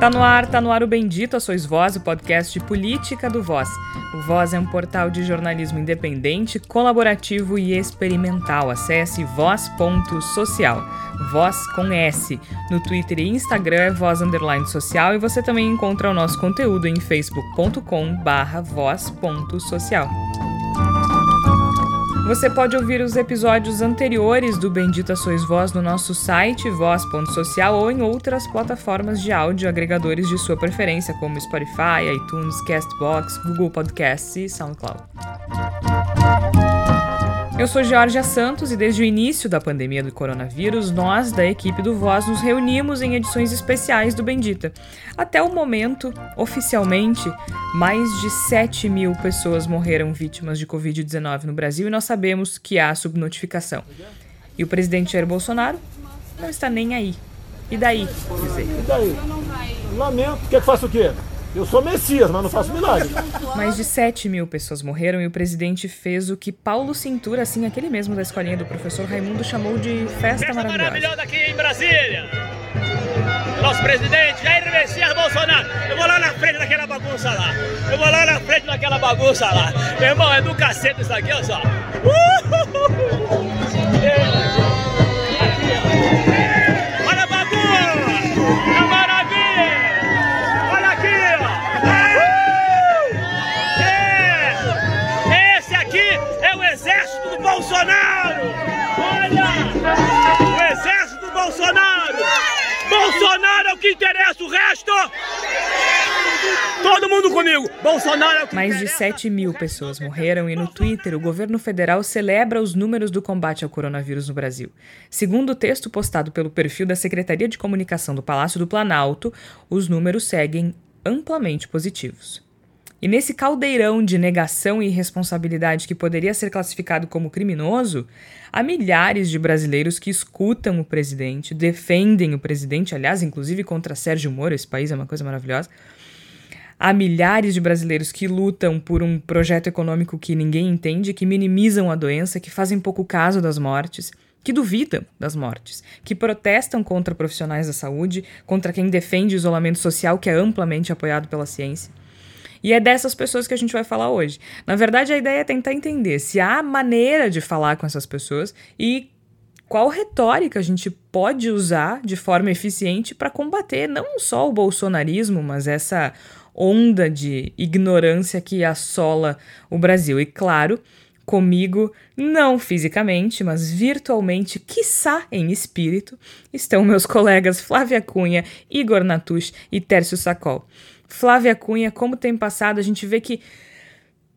Tá no ar, tá no ar o Bendito a Sois Voz, o podcast de política do Voz. O Voz é um portal de jornalismo independente, colaborativo e experimental. Acesse voz.social. Voz com S. No Twitter e Instagram é voz underline social e você também encontra o nosso conteúdo em facebook.com barra voz.social. Você pode ouvir os episódios anteriores do Bendita Sois Voz no nosso site voz.social ou em outras plataformas de áudio agregadores de sua preferência, como Spotify, iTunes, Castbox, Google Podcasts e SoundCloud. Eu sou Georgia Santos e desde o início da pandemia do coronavírus, nós da equipe do Voz nos reunimos em edições especiais do Bendita. Até o momento, oficialmente, mais de 7 mil pessoas morreram vítimas de Covid-19 no Brasil e nós sabemos que há subnotificação. E o presidente Jair Bolsonaro não está nem aí. E daí? E daí? Lamento. Quer que faça o quê? Eu sou Messias, mas não faço milagre. Mais de 7 mil pessoas morreram e o presidente fez o que Paulo Cintura, assim, aquele mesmo da escolinha do professor Raimundo, chamou de festa, festa maravilhosa. maravilhosa aqui em Brasília. Nosso presidente Jair Messias Bolsonaro. Eu vou lá na frente daquela bagunça lá. Eu vou lá na frente daquela bagunça lá. Meu irmão, é do cacete isso aqui, olha só. Uh! Olha a bagunça! Bolsonaro! Olha! O exército do Bolsonaro! Bolsonaro é o que interessa, o resto! Todo mundo comigo! Bolsonaro é o que Mais de 7 mil pessoas morreram e no Twitter o governo federal celebra os números do combate ao coronavírus no Brasil. Segundo o texto postado pelo perfil da Secretaria de Comunicação do Palácio do Planalto, os números seguem amplamente positivos. E nesse caldeirão de negação e irresponsabilidade que poderia ser classificado como criminoso, há milhares de brasileiros que escutam o presidente, defendem o presidente, aliás, inclusive contra Sérgio Moro, esse país é uma coisa maravilhosa. Há milhares de brasileiros que lutam por um projeto econômico que ninguém entende, que minimizam a doença, que fazem pouco caso das mortes, que duvidam das mortes, que protestam contra profissionais da saúde, contra quem defende o isolamento social, que é amplamente apoiado pela ciência. E é dessas pessoas que a gente vai falar hoje. Na verdade, a ideia é tentar entender se há maneira de falar com essas pessoas e qual retórica a gente pode usar de forma eficiente para combater não só o bolsonarismo, mas essa onda de ignorância que assola o Brasil. E claro, comigo, não fisicamente, mas virtualmente, quiçá em espírito, estão meus colegas Flávia Cunha, Igor Natush e Tércio Sacol. Flávia Cunha, como tem passado, a gente vê que,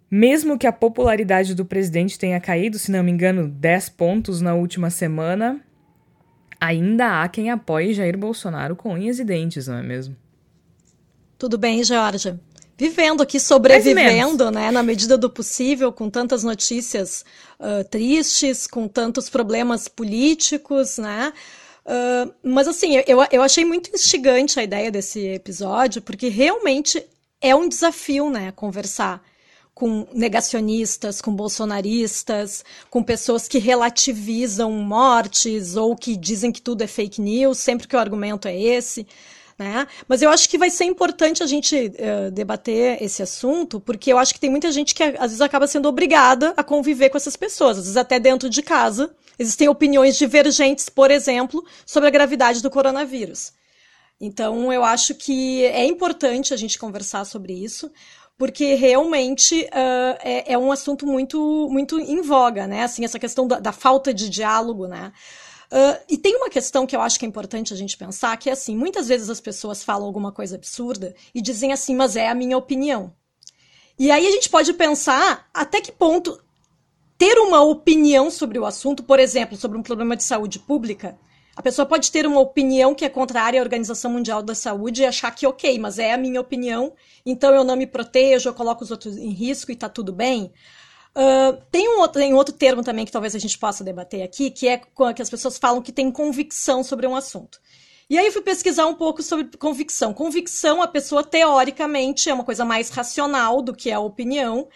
mesmo que a popularidade do presidente tenha caído, se não me engano, 10 pontos na última semana, ainda há quem apoie Jair Bolsonaro com unhas e dentes, não é mesmo? Tudo bem, Georgia? Vivendo aqui, sobrevivendo, né, na medida do possível, com tantas notícias uh, tristes, com tantos problemas políticos, né? Uh, mas assim, eu, eu achei muito instigante a ideia desse episódio, porque realmente é um desafio, né, conversar com negacionistas, com bolsonaristas, com pessoas que relativizam mortes ou que dizem que tudo é fake news, sempre que o argumento é esse. Né? Mas eu acho que vai ser importante a gente uh, debater esse assunto, porque eu acho que tem muita gente que às vezes acaba sendo obrigada a conviver com essas pessoas, às vezes até dentro de casa. Existem opiniões divergentes, por exemplo, sobre a gravidade do coronavírus. Então, eu acho que é importante a gente conversar sobre isso, porque realmente uh, é, é, um assunto muito, muito em voga, né? Assim, essa questão da, da falta de diálogo, né? Uh, e tem uma questão que eu acho que é importante a gente pensar, que é assim, muitas vezes as pessoas falam alguma coisa absurda e dizem assim, mas é a minha opinião. E aí a gente pode pensar até que ponto ter uma opinião sobre o assunto, por exemplo, sobre um problema de saúde pública, a pessoa pode ter uma opinião que é contrária à Organização Mundial da Saúde e achar que, ok, mas é a minha opinião, então eu não me protejo, eu coloco os outros em risco e tá tudo bem. Uh, tem, um outro, tem outro termo também que talvez a gente possa debater aqui, que é que as pessoas falam que tem convicção sobre um assunto. E aí eu fui pesquisar um pouco sobre convicção. Convicção, a pessoa teoricamente é uma coisa mais racional do que a opinião,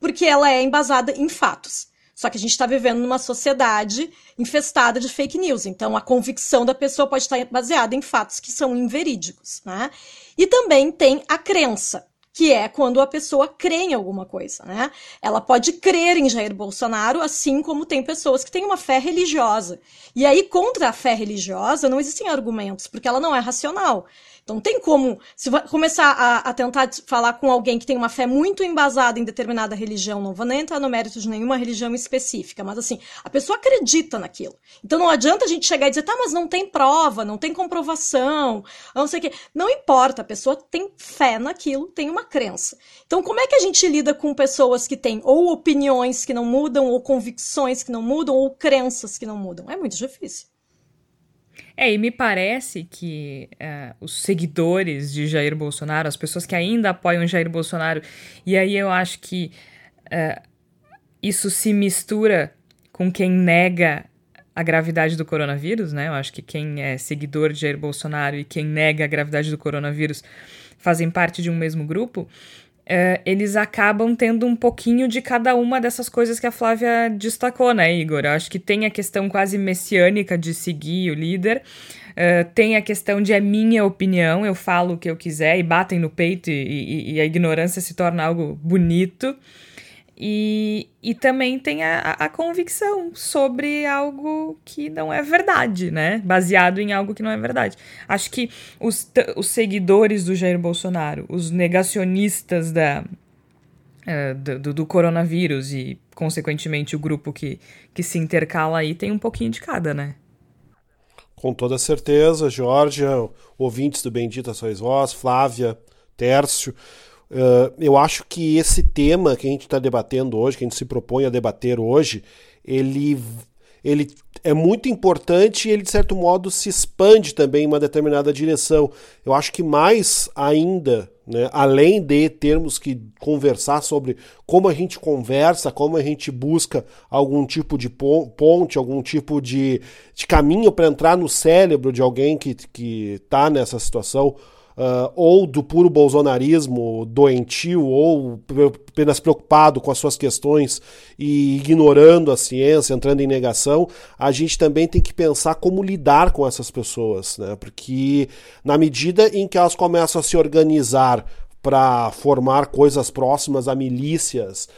porque ela é embasada em fatos. Só que a gente está vivendo numa sociedade infestada de fake news. Então, a convicção da pessoa pode estar baseada em fatos que são inverídicos. Né? E também tem a crença que é quando a pessoa crê em alguma coisa, né? Ela pode crer em Jair Bolsonaro, assim como tem pessoas que têm uma fé religiosa. E aí, contra a fé religiosa, não existem argumentos, porque ela não é racional. Então, tem como, se começar a, a, tentar falar com alguém que tem uma fé muito embasada em determinada religião, não vou nem entrar no mérito de nenhuma religião específica, mas assim, a pessoa acredita naquilo. Então, não adianta a gente chegar e dizer, tá, mas não tem prova, não tem comprovação, não sei o quê. Não importa, a pessoa tem fé naquilo, tem uma crença. Então, como é que a gente lida com pessoas que têm ou opiniões que não mudam, ou convicções que não mudam, ou crenças que não mudam? É muito difícil. É, e me parece que uh, os seguidores de Jair Bolsonaro, as pessoas que ainda apoiam Jair Bolsonaro, e aí eu acho que uh, isso se mistura com quem nega a gravidade do coronavírus, né? Eu acho que quem é seguidor de Jair Bolsonaro e quem nega a gravidade do coronavírus fazem parte de um mesmo grupo. Uh, eles acabam tendo um pouquinho de cada uma dessas coisas que a Flávia destacou, né, Igor? Eu acho que tem a questão quase messiânica de seguir o líder, uh, tem a questão de é minha opinião, eu falo o que eu quiser e batem no peito e, e, e a ignorância se torna algo bonito. E, e também tem a, a convicção sobre algo que não é verdade, né? Baseado em algo que não é verdade. Acho que os, os seguidores do Jair Bolsonaro, os negacionistas da, uh, do, do, coronavírus e, consequentemente, o grupo que, que se intercala aí tem um pouquinho de cada, né? Com toda certeza, Georgia, ouvintes do Bendita Sois Vós, Flávia, Tércio. Uh, eu acho que esse tema que a gente está debatendo hoje, que a gente se propõe a debater hoje, ele, ele é muito importante e ele, de certo modo, se expande também em uma determinada direção. Eu acho que mais ainda, né, além de termos que conversar sobre como a gente conversa, como a gente busca algum tipo de ponte, algum tipo de, de caminho para entrar no cérebro de alguém que está nessa situação uh, ou do puro bolsonarismo doentio, ou apenas preocupado com as suas questões e ignorando a ciência, entrando em negação, a gente também tem que pensar como lidar com essas pessoas, né? Porque na medida em que elas começam a se organizar para formar coisas próximas a milícias,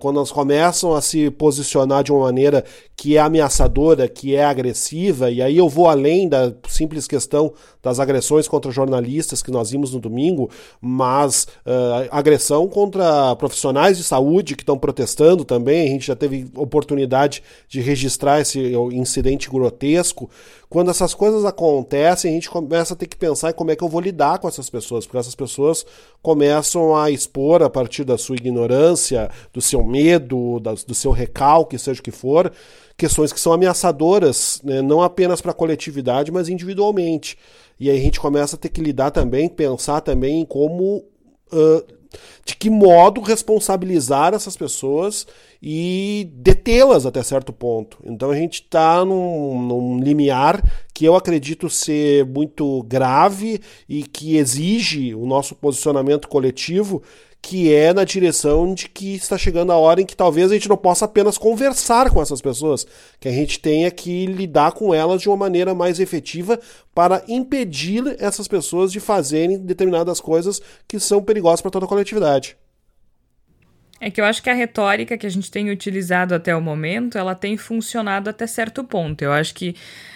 quando elas começam a se posicionar de uma maneira que é ameaçadora, que é agressiva, e aí eu vou além da simples questão das agressões contra jornalistas que nós vimos no domingo, mas uh, agressão contra profissionais de saúde que estão protestando também. A gente já teve oportunidade de registrar esse incidente grotesco. Quando essas coisas acontecem, a gente começa a ter que pensar em como é que eu vou lidar com essas pessoas, porque essas pessoas começam a expor a partir da sua ignorância, do seu medo, do seu recalque, seja o que for, questões que são ameaçadoras, né, não apenas para a coletividade, mas individualmente. E aí a gente começa a ter que lidar também, pensar também em como. Uh, de que modo responsabilizar essas pessoas e detê-las até certo ponto. Então a gente está num, num limiar que eu acredito ser muito grave e que exige o nosso posicionamento coletivo que é na direção de que está chegando a hora em que talvez a gente não possa apenas conversar com essas pessoas, que a gente tenha que lidar com elas de uma maneira mais efetiva para impedir essas pessoas de fazerem determinadas coisas que são perigosas para toda a coletividade. É que eu acho que a retórica que a gente tem utilizado até o momento, ela tem funcionado até certo ponto. Eu acho que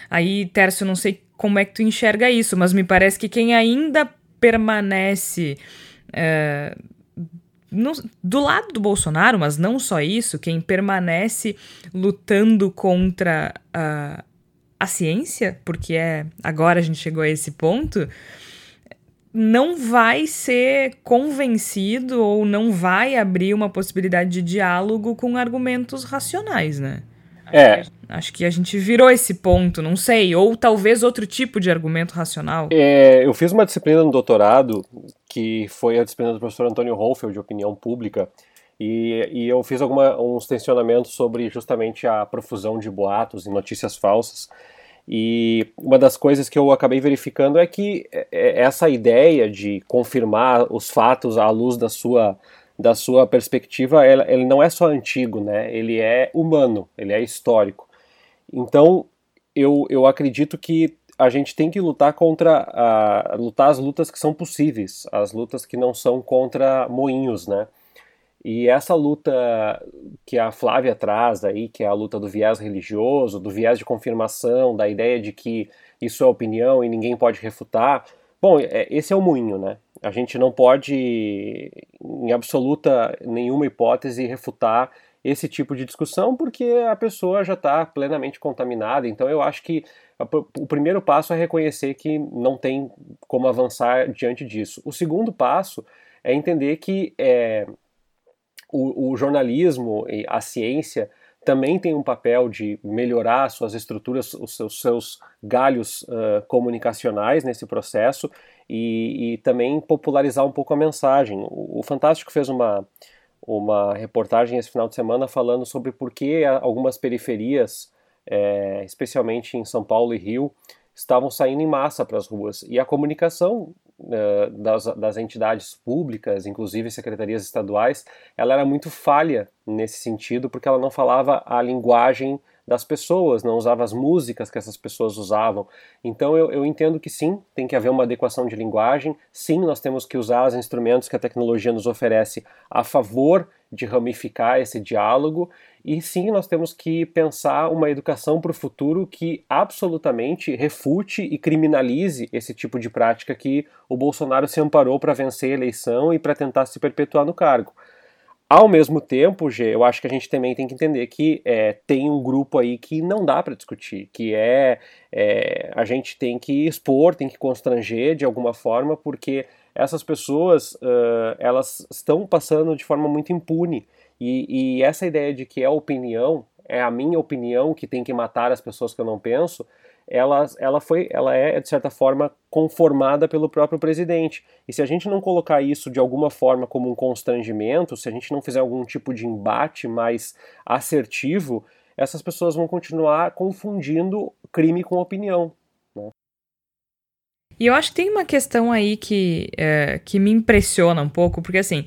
aí, Tércio, não sei como é que tu enxerga isso, mas me parece que quem ainda permanece é, no, do lado do Bolsonaro, mas não só isso, quem permanece lutando contra a, a ciência, porque é agora a gente chegou a esse ponto, não vai ser convencido ou não vai abrir uma possibilidade de diálogo com argumentos racionais, né? É. Acho que a gente virou esse ponto, não sei. Ou talvez outro tipo de argumento racional. É, eu fiz uma disciplina no doutorado, que foi a disciplina do professor Antônio Hohlfeld, de opinião pública, e, e eu fiz alguma, uns tensionamentos sobre justamente a profusão de boatos e notícias falsas. E uma das coisas que eu acabei verificando é que é, é, essa ideia de confirmar os fatos à luz da sua da sua perspectiva, ele não é só antigo, né? Ele é humano, ele é histórico. Então, eu, eu acredito que a gente tem que lutar contra a, lutar as lutas que são possíveis, as lutas que não são contra moinhos, né? E essa luta que a Flávia traz aí, que é a luta do viés religioso, do viés de confirmação, da ideia de que isso é opinião e ninguém pode refutar. Bom, é, esse é o moinho, né? A gente não pode, em absoluta nenhuma hipótese, refutar esse tipo de discussão porque a pessoa já está plenamente contaminada. Então eu acho que o primeiro passo é reconhecer que não tem como avançar diante disso. O segundo passo é entender que é, o, o jornalismo e a ciência também tem um papel de melhorar suas estruturas, os seus, seus galhos uh, comunicacionais nesse processo e, e, também popularizar um pouco a mensagem. O, o, Fantástico fez uma, uma reportagem esse final de semana falando sobre por que algumas periferias, é, especialmente em São Paulo e Rio, estavam saindo em massa para as ruas. E a comunicação uh, das, das entidades públicas, inclusive secretarias estaduais, ela era muito falha nesse sentido, porque ela não falava a linguagem das pessoas, não usava as músicas que essas pessoas usavam. Então eu, eu, entendo que sim, tem que haver uma adequação de linguagem, sim, nós temos que usar os instrumentos que a tecnologia nos oferece a favor de ramificar esse diálogo, e sim, nós temos que pensar uma educação para o futuro que absolutamente refute e criminalize esse tipo de prática que o Bolsonaro se amparou para vencer a eleição e para tentar se perpetuar no cargo. Ao mesmo tempo, G, eu acho que a gente também tem que entender que é, tem um grupo aí que não dá para discutir, que é, é, a gente tem que expor, tem que constranger de alguma forma, porque essas pessoas uh, elas estão passando de forma muito impune. E, e essa ideia de que é opinião é a minha opinião que tem que matar as pessoas que eu não penso ela, ela foi, ela é de certa forma conformada pelo próprio presidente. E se a gente não colocar isso de alguma forma como um constrangimento, se a gente não fizer algum tipo de embate mais assertivo, essas pessoas vão continuar confundindo crime com opinião. Né? E eu acho que tem uma questão aí que, é, que me impressiona um pouco, porque assim,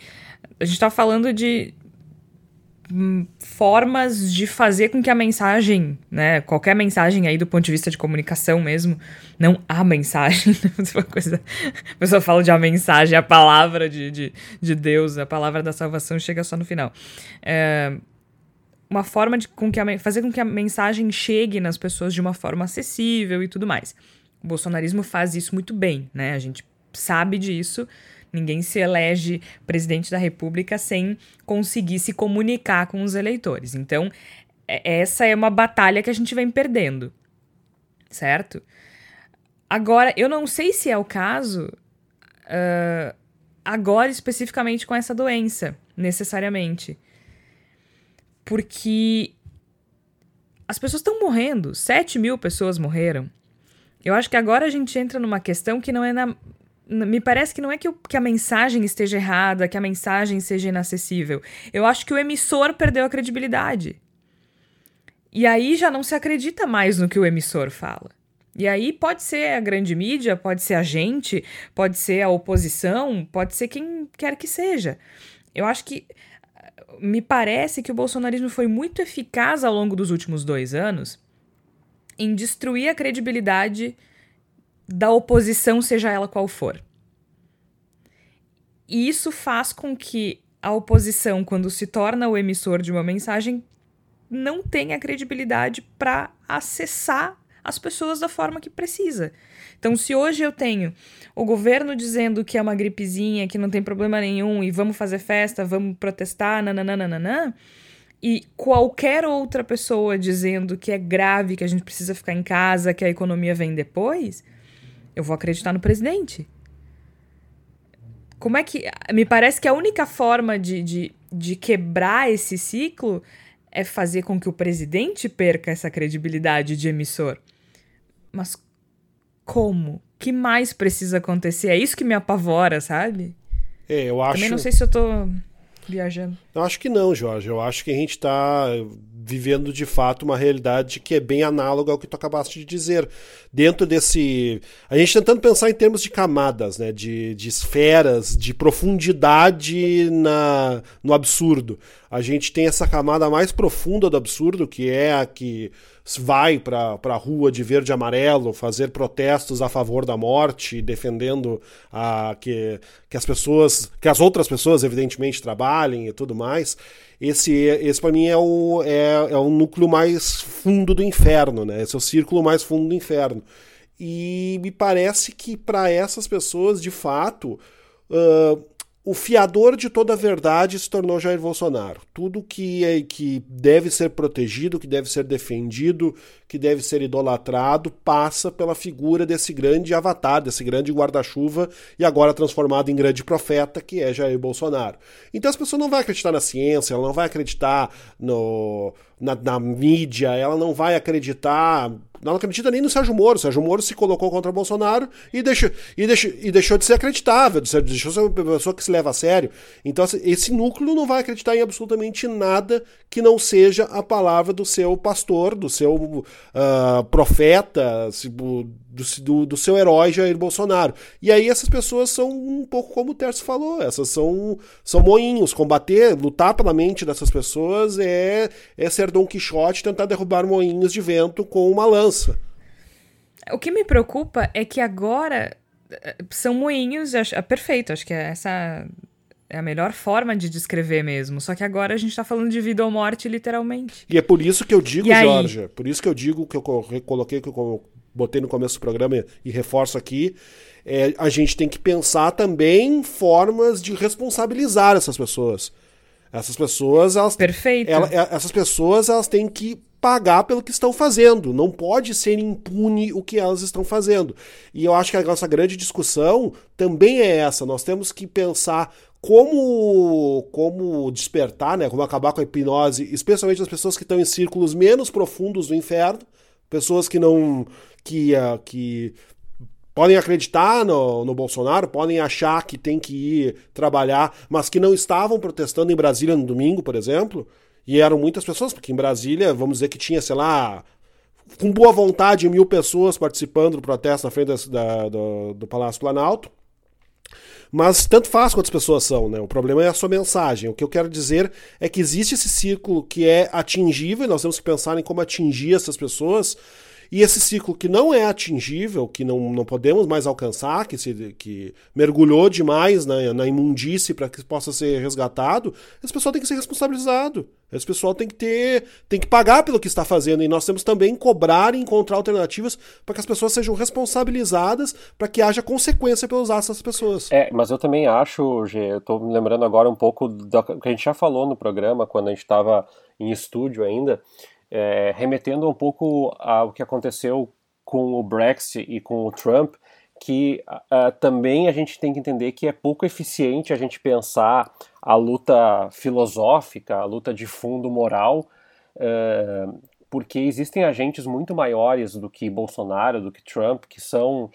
a gente está falando de formas de fazer com que a mensagem, né, qualquer mensagem aí do ponto de vista de comunicação mesmo, não a mensagem, uma coisa, a pessoa fala de a mensagem, a palavra de, de, de Deus, a palavra da salvação chega só no final. É, uma forma de com que a, fazer com que a mensagem chegue nas pessoas de uma forma acessível e tudo mais. O bolsonarismo faz isso muito bem, né? A gente sabe disso. Ninguém se elege presidente da República sem conseguir se comunicar com os eleitores. Então, é, essa é uma batalha que a gente vem perdendo, certo? Agora, eu não sei se é o caso uh, agora especificamente com essa doença, necessariamente. Porque as pessoas estão morrendo, 7 mil pessoas morreram. Eu acho que agora a gente entra numa questão que não é na, me parece que não é que, o, que, a mensagem esteja errada, que a mensagem seja inacessível. Eu acho que o emissor perdeu a credibilidade. E aí já não se acredita mais no que o emissor fala. E aí pode ser a grande mídia, pode ser a gente, pode ser a oposição, pode ser quem quer que seja. Eu acho que. Me parece que o bolsonarismo foi muito eficaz ao longo dos últimos dois anos em destruir a credibilidade da oposição, seja ela qual for. E isso faz com que a oposição, quando se torna o emissor de uma mensagem, não tenha credibilidade para acessar as pessoas da forma que precisa. Então, se hoje eu tenho o governo dizendo que é uma gripezinha, que não tem problema nenhum e vamos fazer festa, vamos protestar, nananana, e qualquer outra pessoa dizendo que é grave, que a gente precisa ficar em casa, que a economia vem depois, eu vou acreditar no presidente. Como é que. Me parece que a única forma de, de, de quebrar esse ciclo é fazer com que o presidente perca essa credibilidade de emissor. Mas como? O que mais precisa acontecer? É isso que me apavora, sabe? É, eu acho. Também não sei se eu tô viajando. Eu acho que não, Jorge. Eu acho que a gente está vivendo de fato uma realidade que é bem análoga ao que tu acabaste de dizer. Dentro desse. A gente tentando pensar em termos de camadas, né? de, de esferas, de profundidade na, no absurdo. A gente tem essa camada mais profunda do absurdo, que é a que vai para a rua de verde e amarelo fazer protestos a favor da morte, defendendo a, que, que as pessoas, que as outras pessoas, evidentemente, trabalhem e tudo mais. Esse, esse para mim é o, é, é o núcleo mais fundo do inferno, né? Esse é o círculo mais fundo do inferno. E me parece que para essas pessoas, de fato, uh, o fiador de toda a verdade se tornou Jair Bolsonaro. Tudo que, é, que deve ser protegido, que deve ser defendido, que deve ser idolatrado, passa pela figura desse grande avatar, desse grande guarda-chuva e agora transformado em grande profeta, que é Jair Bolsonaro. Então as pessoas não vão acreditar na ciência, ela não vai acreditar no, na, na mídia, ela não vai acreditar não acredita nem no Sérgio Moro. O Sérgio Moro se colocou contra Bolsonaro e deixou, e deixou, e deixou de ser acreditável, deixou de ser uma pessoa que se leva a sério. Então, assim, esse núcleo não vai acreditar em absolutamente nada que não seja a palavra do seu pastor, do seu uh, profeta, do, do, seu herói Jair Bolsonaro. E aí essas pessoas são um pouco como o Terço falou, essas são, são moinhos. Combater, lutar pela mente dessas pessoas é, é ser Dom Quixote tentar derrubar moinhos de vento com uma lança. O que me preocupa é que agora eh, são moinhos, acho, é perfeito, acho que é essa é a melhor forma de descrever mesmo. Só que agora a gente está falando de vida ou morte, literalmente. E é por isso que eu digo, Jorge, por isso que eu digo que eu coloquei, que eu botei no começo do programa e reforço aqui, é, a gente tem que pensar também formas de responsabilizar essas pessoas. Essas pessoas, elas, Perfeito. Ela, é, essas pessoas, elas têm que pagar pelo que estão fazendo. Não pode ser impune o que elas estão fazendo. E eu acho que a nossa grande discussão também é essa. Nós temos que pensar como como despertar, né, como acabar com a hipnose, especialmente as pessoas que estão em círculos menos profundos do inferno, pessoas que não que, uh, que podem acreditar no, no Bolsonaro, podem achar que tem que ir trabalhar, mas que não estavam protestando em Brasília no domingo, por exemplo, e eram muitas pessoas, porque em Brasília, vamos dizer que tinha, sei lá, com boa vontade, mil pessoas participando do protesto na frente da, do, do Palácio Planalto. Mas tanto faz quantas pessoas são, né? O problema é a sua mensagem. O que eu quero dizer é que existe esse círculo que é atingível, e nós temos que pensar em como atingir essas pessoas, e esse ciclo que não é atingível, que não, não podemos mais alcançar, que, se, que mergulhou demais na, na imundície para que possa ser resgatado, esse pessoal tem que ser responsabilizado. Esse pessoal tem que ter, tem que pagar pelo que está fazendo e nós temos também cobrar e encontrar alternativas para que as pessoas sejam responsabilizadas, para que haja consequência pelos atos dessas pessoas. É, mas eu também acho, Gê, eu estou me lembrando agora um pouco do que a gente já falou no programa quando a gente estava em estúdio ainda, é, remetendo um pouco ao que aconteceu com o Brexit e com o Trump, que uh, também a gente tem que entender que é pouco eficiente a gente pensar a luta filosófica, a luta de fundo moral, uh, porque existem agentes muito maiores do que Bolsonaro, do que Trump, que são uh,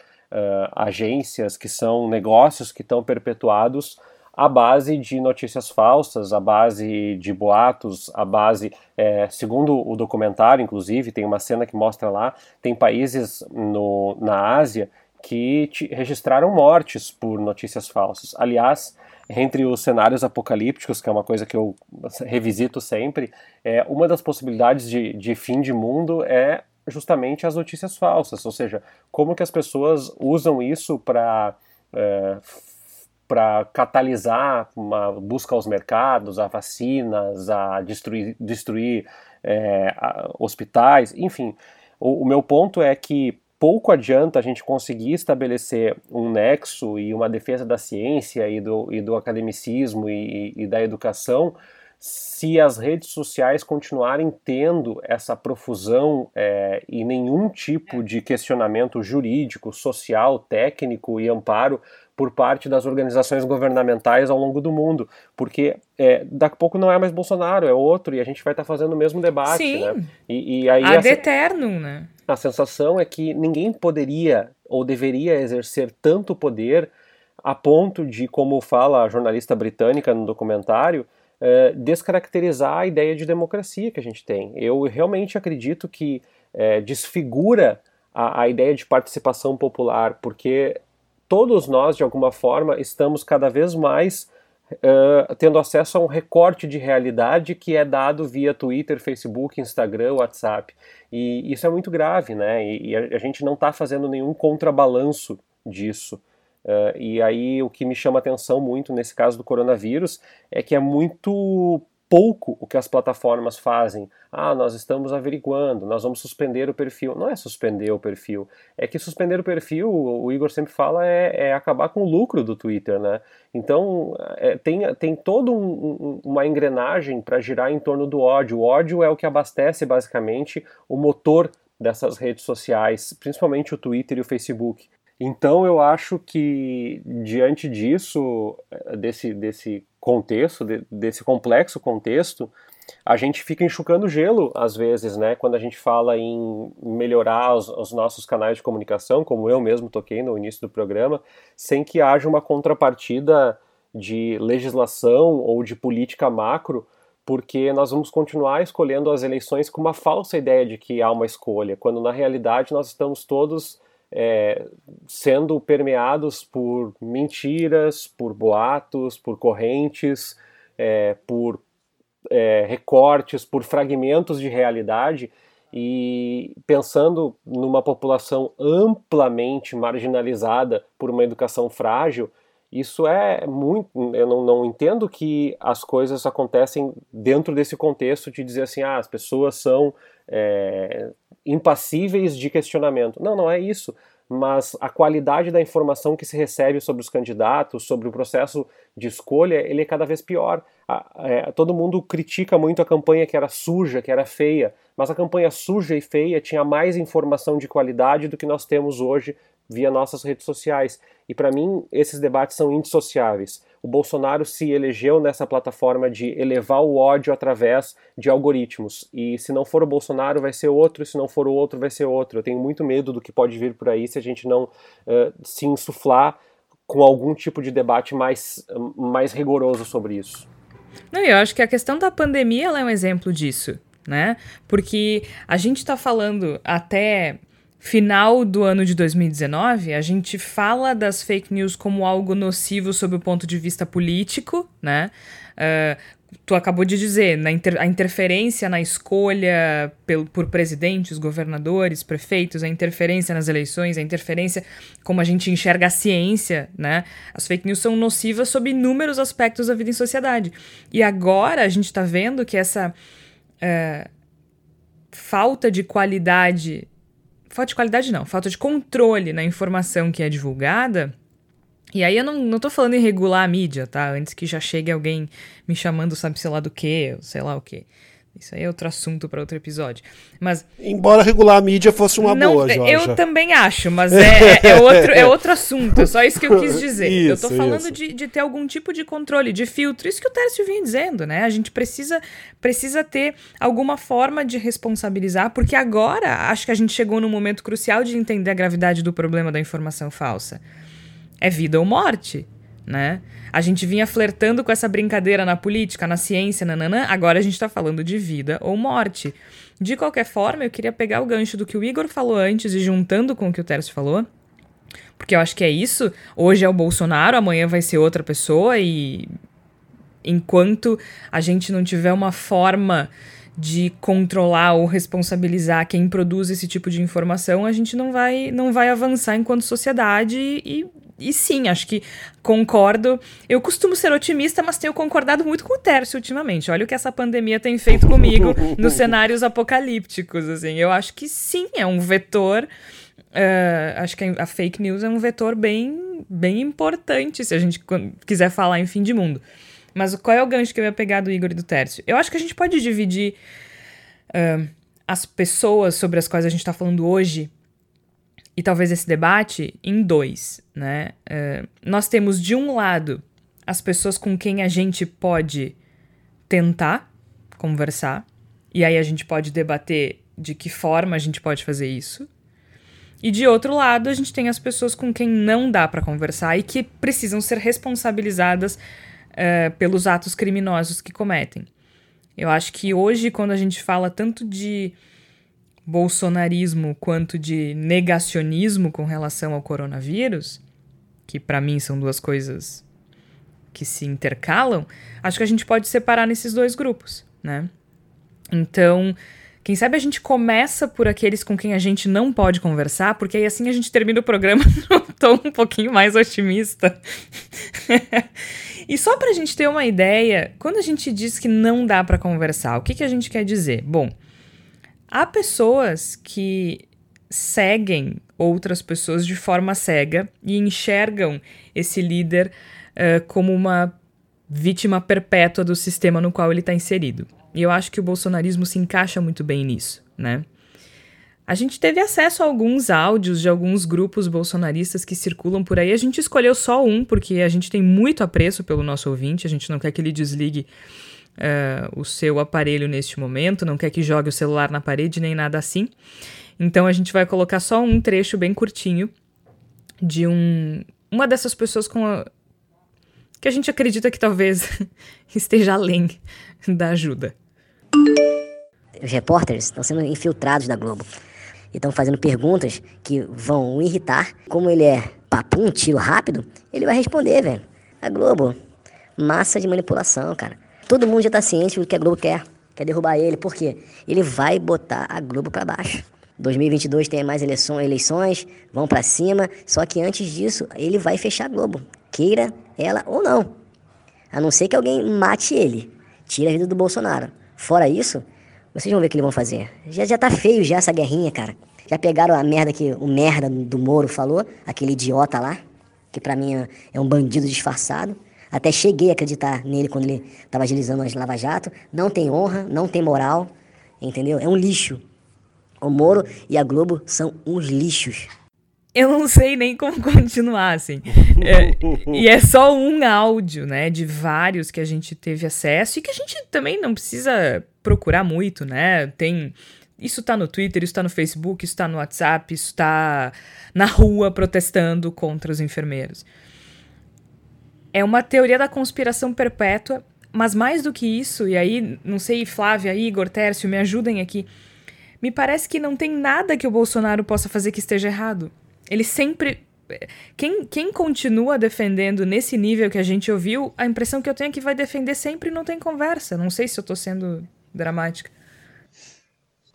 agências, que são negócios que estão perpetuados à base de notícias falsas, à base de boatos, à base, é, segundo o documentário, inclusive, tem uma cena que mostra lá, tem países no, na Ásia que registraram mortes por notícias falsas. Aliás, entre os cenários apocalípticos, que é uma coisa que eu revisito sempre, é, uma das possibilidades de, de fim de mundo é justamente as notícias falsas, ou seja, como que as pessoas usam isso para é, para catalisar uma busca aos mercados, a vacinas, a destruir, destruir é, a, hospitais, enfim. O, o, meu ponto é que pouco adianta a gente conseguir estabelecer um nexo e uma defesa da ciência e do, e do academicismo e, e da educação se as redes sociais continuarem tendo essa profusão é, e nenhum tipo de questionamento jurídico, social, técnico e amparo por parte das organizações governamentais ao longo do mundo, porque é, daqui a pouco não é mais Bolsonaro, é outro, e a gente vai estar tá fazendo o mesmo debate, Sim. né? E, e aí Ad eterno, né? A sensação é que ninguém poderia ou deveria exercer tanto poder a ponto de, como fala a jornalista britânica no documentário, uh, descaracterizar a ideia de democracia que a gente tem. Eu realmente acredito que uh, desfigura a, a ideia de participação popular, porque todos nós, de alguma forma, estamos cada vez mais uh, tendo acesso a um recorte de realidade que é dado via Twitter, Facebook, Instagram, WhatsApp. E isso é muito grave, né? E, e a, a gente não está fazendo nenhum contrabalanço disso. Uh, e aí o que me chama atenção muito nesse caso do coronavírus é que é muito pouco o que as plataformas fazem. Ah, nós estamos averiguando, nós vamos suspender o perfil. Não é suspender o perfil, é que suspender o perfil, o Igor sempre fala, é, é acabar com o lucro do Twitter, né? Então é, tem, tem toda um, uma engrenagem para girar em torno do ódio. O ódio é o que abastece basicamente o motor dessas redes sociais, principalmente o Twitter e o Facebook. Então eu acho que diante disso, desse, desse contexto, de, desse complexo contexto, a gente fica enxucando gelo às vezes, né? Quando a gente fala em melhorar os, os, nossos canais de comunicação, como eu mesmo toquei no início do programa, sem que haja uma contrapartida de legislação ou de política macro, porque nós vamos continuar escolhendo as eleições com uma falsa ideia de que há uma escolha, quando na realidade nós estamos todos é, sendo permeados por mentiras, por boatos, por correntes, é, por é, recortes, por fragmentos de realidade e pensando numa população amplamente marginalizada por uma educação frágil, isso é muito. Eu não, não entendo que as coisas acontecem dentro desse contexto de dizer assim, ah, as pessoas são é, impassíveis de questionamento. Não, não é isso. Mas a qualidade da informação que se recebe sobre os candidatos, sobre o processo de escolha, ele é cada vez pior. É, todo mundo critica muito a campanha que era suja, que era feia, mas a campanha suja e feia tinha mais informação de qualidade do que nós temos hoje via nossas redes sociais. E para mim, esses debates são indissociáveis. O Bolsonaro se elegeu nessa plataforma de elevar o ódio através de algoritmos. E se não for o Bolsonaro, vai ser outro, se não for o outro, vai ser outro. Eu tenho muito medo do que pode vir por aí se a gente não uh, se insuflar com algum tipo de debate mais, mais rigoroso sobre isso. Não, eu acho que a questão da pandemia é um exemplo disso, né? Porque a gente está falando até final do ano de 2019, a gente fala das fake news como algo nocivo sob o ponto de vista político, né? Uh, tu acabou de dizer, na inter a interferência na escolha pel por presidentes, governadores, prefeitos, a interferência nas eleições, a interferência como a gente enxerga a ciência, né? As fake news são nocivas sob inúmeros aspectos da vida em sociedade. E agora a gente está vendo que essa uh, falta de qualidade falta de qualidade não, falta de controle na informação que é divulgada. E aí eu não, não tô falando em regular a mídia, tá? Antes que já chegue alguém me chamando, sabe, sei lá do que, sei lá o que. Isso aí é outro assunto para outro episódio. Mas. Embora regular a mídia fosse uma não, boa, Jorge. Eu também acho, mas é, é, é, outro, é outro assunto. É só isso que eu quis dizer. Isso, eu tô falando de, de ter algum tipo de controle, de filtro. Isso que o Tércio vinha dizendo, né? A gente precisa, precisa ter alguma forma de responsabilizar, porque agora acho que a gente chegou num momento crucial de entender a gravidade do problema da informação falsa. É vida ou morte né? A gente vinha flertando com essa brincadeira na política, na ciência, nananã, agora a gente tá falando de vida ou morte. De qualquer forma, eu queria pegar o gancho do que o Igor falou antes e juntando com o que o Tércio falou, porque eu acho que é isso. Hoje é o Bolsonaro, amanhã vai ser outra pessoa e enquanto a gente não tiver uma forma de controlar ou responsabilizar quem produz esse tipo de informação, a gente não vai não vai avançar enquanto sociedade e e sim, acho que concordo. Eu costumo ser otimista, mas tenho concordado muito com o Tércio ultimamente. Olha o que essa pandemia tem feito comigo nos cenários apocalípticos, assim. Eu acho que sim, é um vetor. Uh, acho que a fake news é um vetor bem, bem importante se a gente quiser falar em fim de mundo. Mas qual é o gancho que eu ia pegar do Igor e do Tércio? Eu acho que a gente pode dividir uh, as pessoas sobre as quais a gente está falando hoje e talvez esse debate em dois, né? Uh, nós temos de um lado as pessoas com quem a gente pode tentar conversar, e aí a gente pode debater de que forma a gente pode fazer isso. E de outro lado, a gente tem as pessoas com quem não dá para conversar e que precisam ser responsabilizadas uh, pelos atos criminosos que cometem. Eu acho que hoje, quando a gente fala tanto de bolsonarismo quanto de negacionismo com relação ao coronavírus, que para mim são duas coisas que se intercalam, acho que a gente pode separar nesses dois grupos, né? Então, quem sabe a gente começa por aqueles com quem a gente não pode conversar, porque aí assim a gente termina o programa num tom um pouquinho mais otimista. e só pra gente ter uma ideia, quando a gente diz que não dá para conversar, o que, que a gente quer dizer? Bom, há pessoas que seguem outras pessoas de forma cega e enxergam esse líder uh, como uma vítima perpétua do sistema no qual ele está inserido. E eu acho que o bolsonarismo se encaixa muito bem nisso, né? A gente teve acesso a alguns áudios de alguns grupos bolsonaristas que circulam por aí. A gente escolheu só um, porque a gente tem muito apreço pelo nosso ouvinte, a gente não quer que ele desligue uh, o seu aparelho neste momento, não quer que jogue o celular na parede nem nada assim. Então a gente vai colocar só um trecho bem curtinho de um, uma dessas pessoas com a, que a gente acredita que talvez esteja além da ajuda. Os repórteres estão sendo infiltrados da Globo e estão fazendo perguntas que vão o irritar. Como ele é papum, tiro rápido, ele vai responder, velho. A Globo, massa de manipulação, cara. Todo mundo já tá ciente do que a Globo quer. Quer derrubar ele, por quê? Ele vai botar a Globo para baixo. 2022 tem mais eleições, vão para cima, só que antes disso ele vai fechar a Globo, queira ela ou não. A não ser que alguém mate ele, tire a vida do Bolsonaro. Fora isso, vocês vão ver o que eles vão fazer. Já, já tá feio já essa guerrinha, cara. Já pegaram a merda que o merda do Moro falou, aquele idiota lá, que para mim é um bandido disfarçado. Até cheguei a acreditar nele quando ele tava agilizando as Lava Jato. Não tem honra, não tem moral, entendeu? É um lixo. O Moro e a Globo são uns lixos. Eu não sei nem como continuar, assim. É, e é só um áudio, né, de vários que a gente teve acesso e que a gente também não precisa procurar muito, né? Tem. Isso tá no Twitter, isso tá no Facebook, isso tá no WhatsApp, isso tá na rua protestando contra os enfermeiros. É uma teoria da conspiração perpétua, mas mais do que isso, e aí, não sei, Flávia, Igor, Tércio, me ajudem aqui me parece que não tem nada que o Bolsonaro possa fazer que esteja errado. Ele sempre. Quem, quem continua defendendo nesse nível que a gente ouviu, a impressão que eu tenho é que vai defender sempre e não tem conversa. Não sei se eu tô sendo dramática.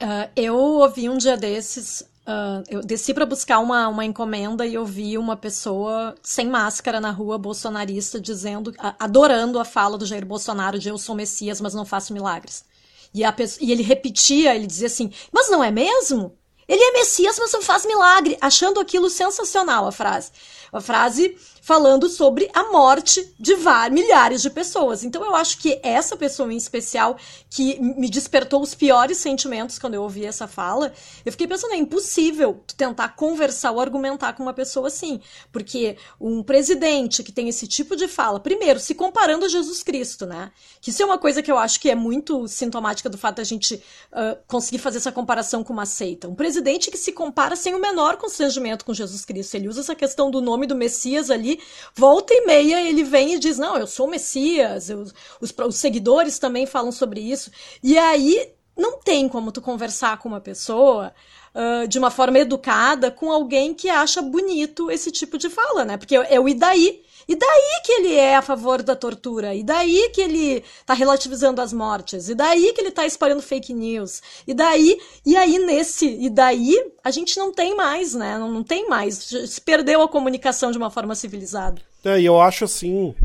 Uh, eu ouvi um dia desses. Uh, eu desci para buscar uma, uma encomenda e ouvi uma pessoa sem máscara na rua bolsonarista dizendo, adorando a fala do Jair Bolsonaro de eu sou Messias, mas não faço milagres. E, a e ele repetia, ele dizia assim: Mas não é mesmo? Ele é Messias, mas não faz milagre, achando aquilo sensacional a frase. A frase falando sobre a morte de vários, milhares de pessoas. Então eu acho que essa pessoa em especial que me despertou os piores sentimentos quando eu ouvi essa fala, eu fiquei pensando, é impossível tentar conversar ou argumentar com uma pessoa assim, porque um presidente que tem esse tipo de fala, primeiro, se comparando a Jesus Cristo, né? Que isso é uma coisa que eu acho que é muito sintomática do fato da gente uh, conseguir fazer essa comparação com uma seita. Um presidente que se compara sem o menor constrangimento com Jesus Cristo. Ele usa essa questão do nome do Messias ali volta e meia ele vem e diz: Não, eu sou Messias, eu, os, os seguidores também falam sobre isso. E aí não tem como tu conversar com uma pessoa. Uh, de uma forma educada com alguém que acha bonito esse tipo de fala, né? Porque é, é o e daí. E daí que ele é a favor da tortura? E daí que ele tá relativizando as mortes? E daí que ele tá espalhando fake news? E daí, e aí nesse, e daí a gente não tem mais, né? Não, não tem mais. Se perdeu a comunicação de uma forma civilizada. É, e eu acho assim,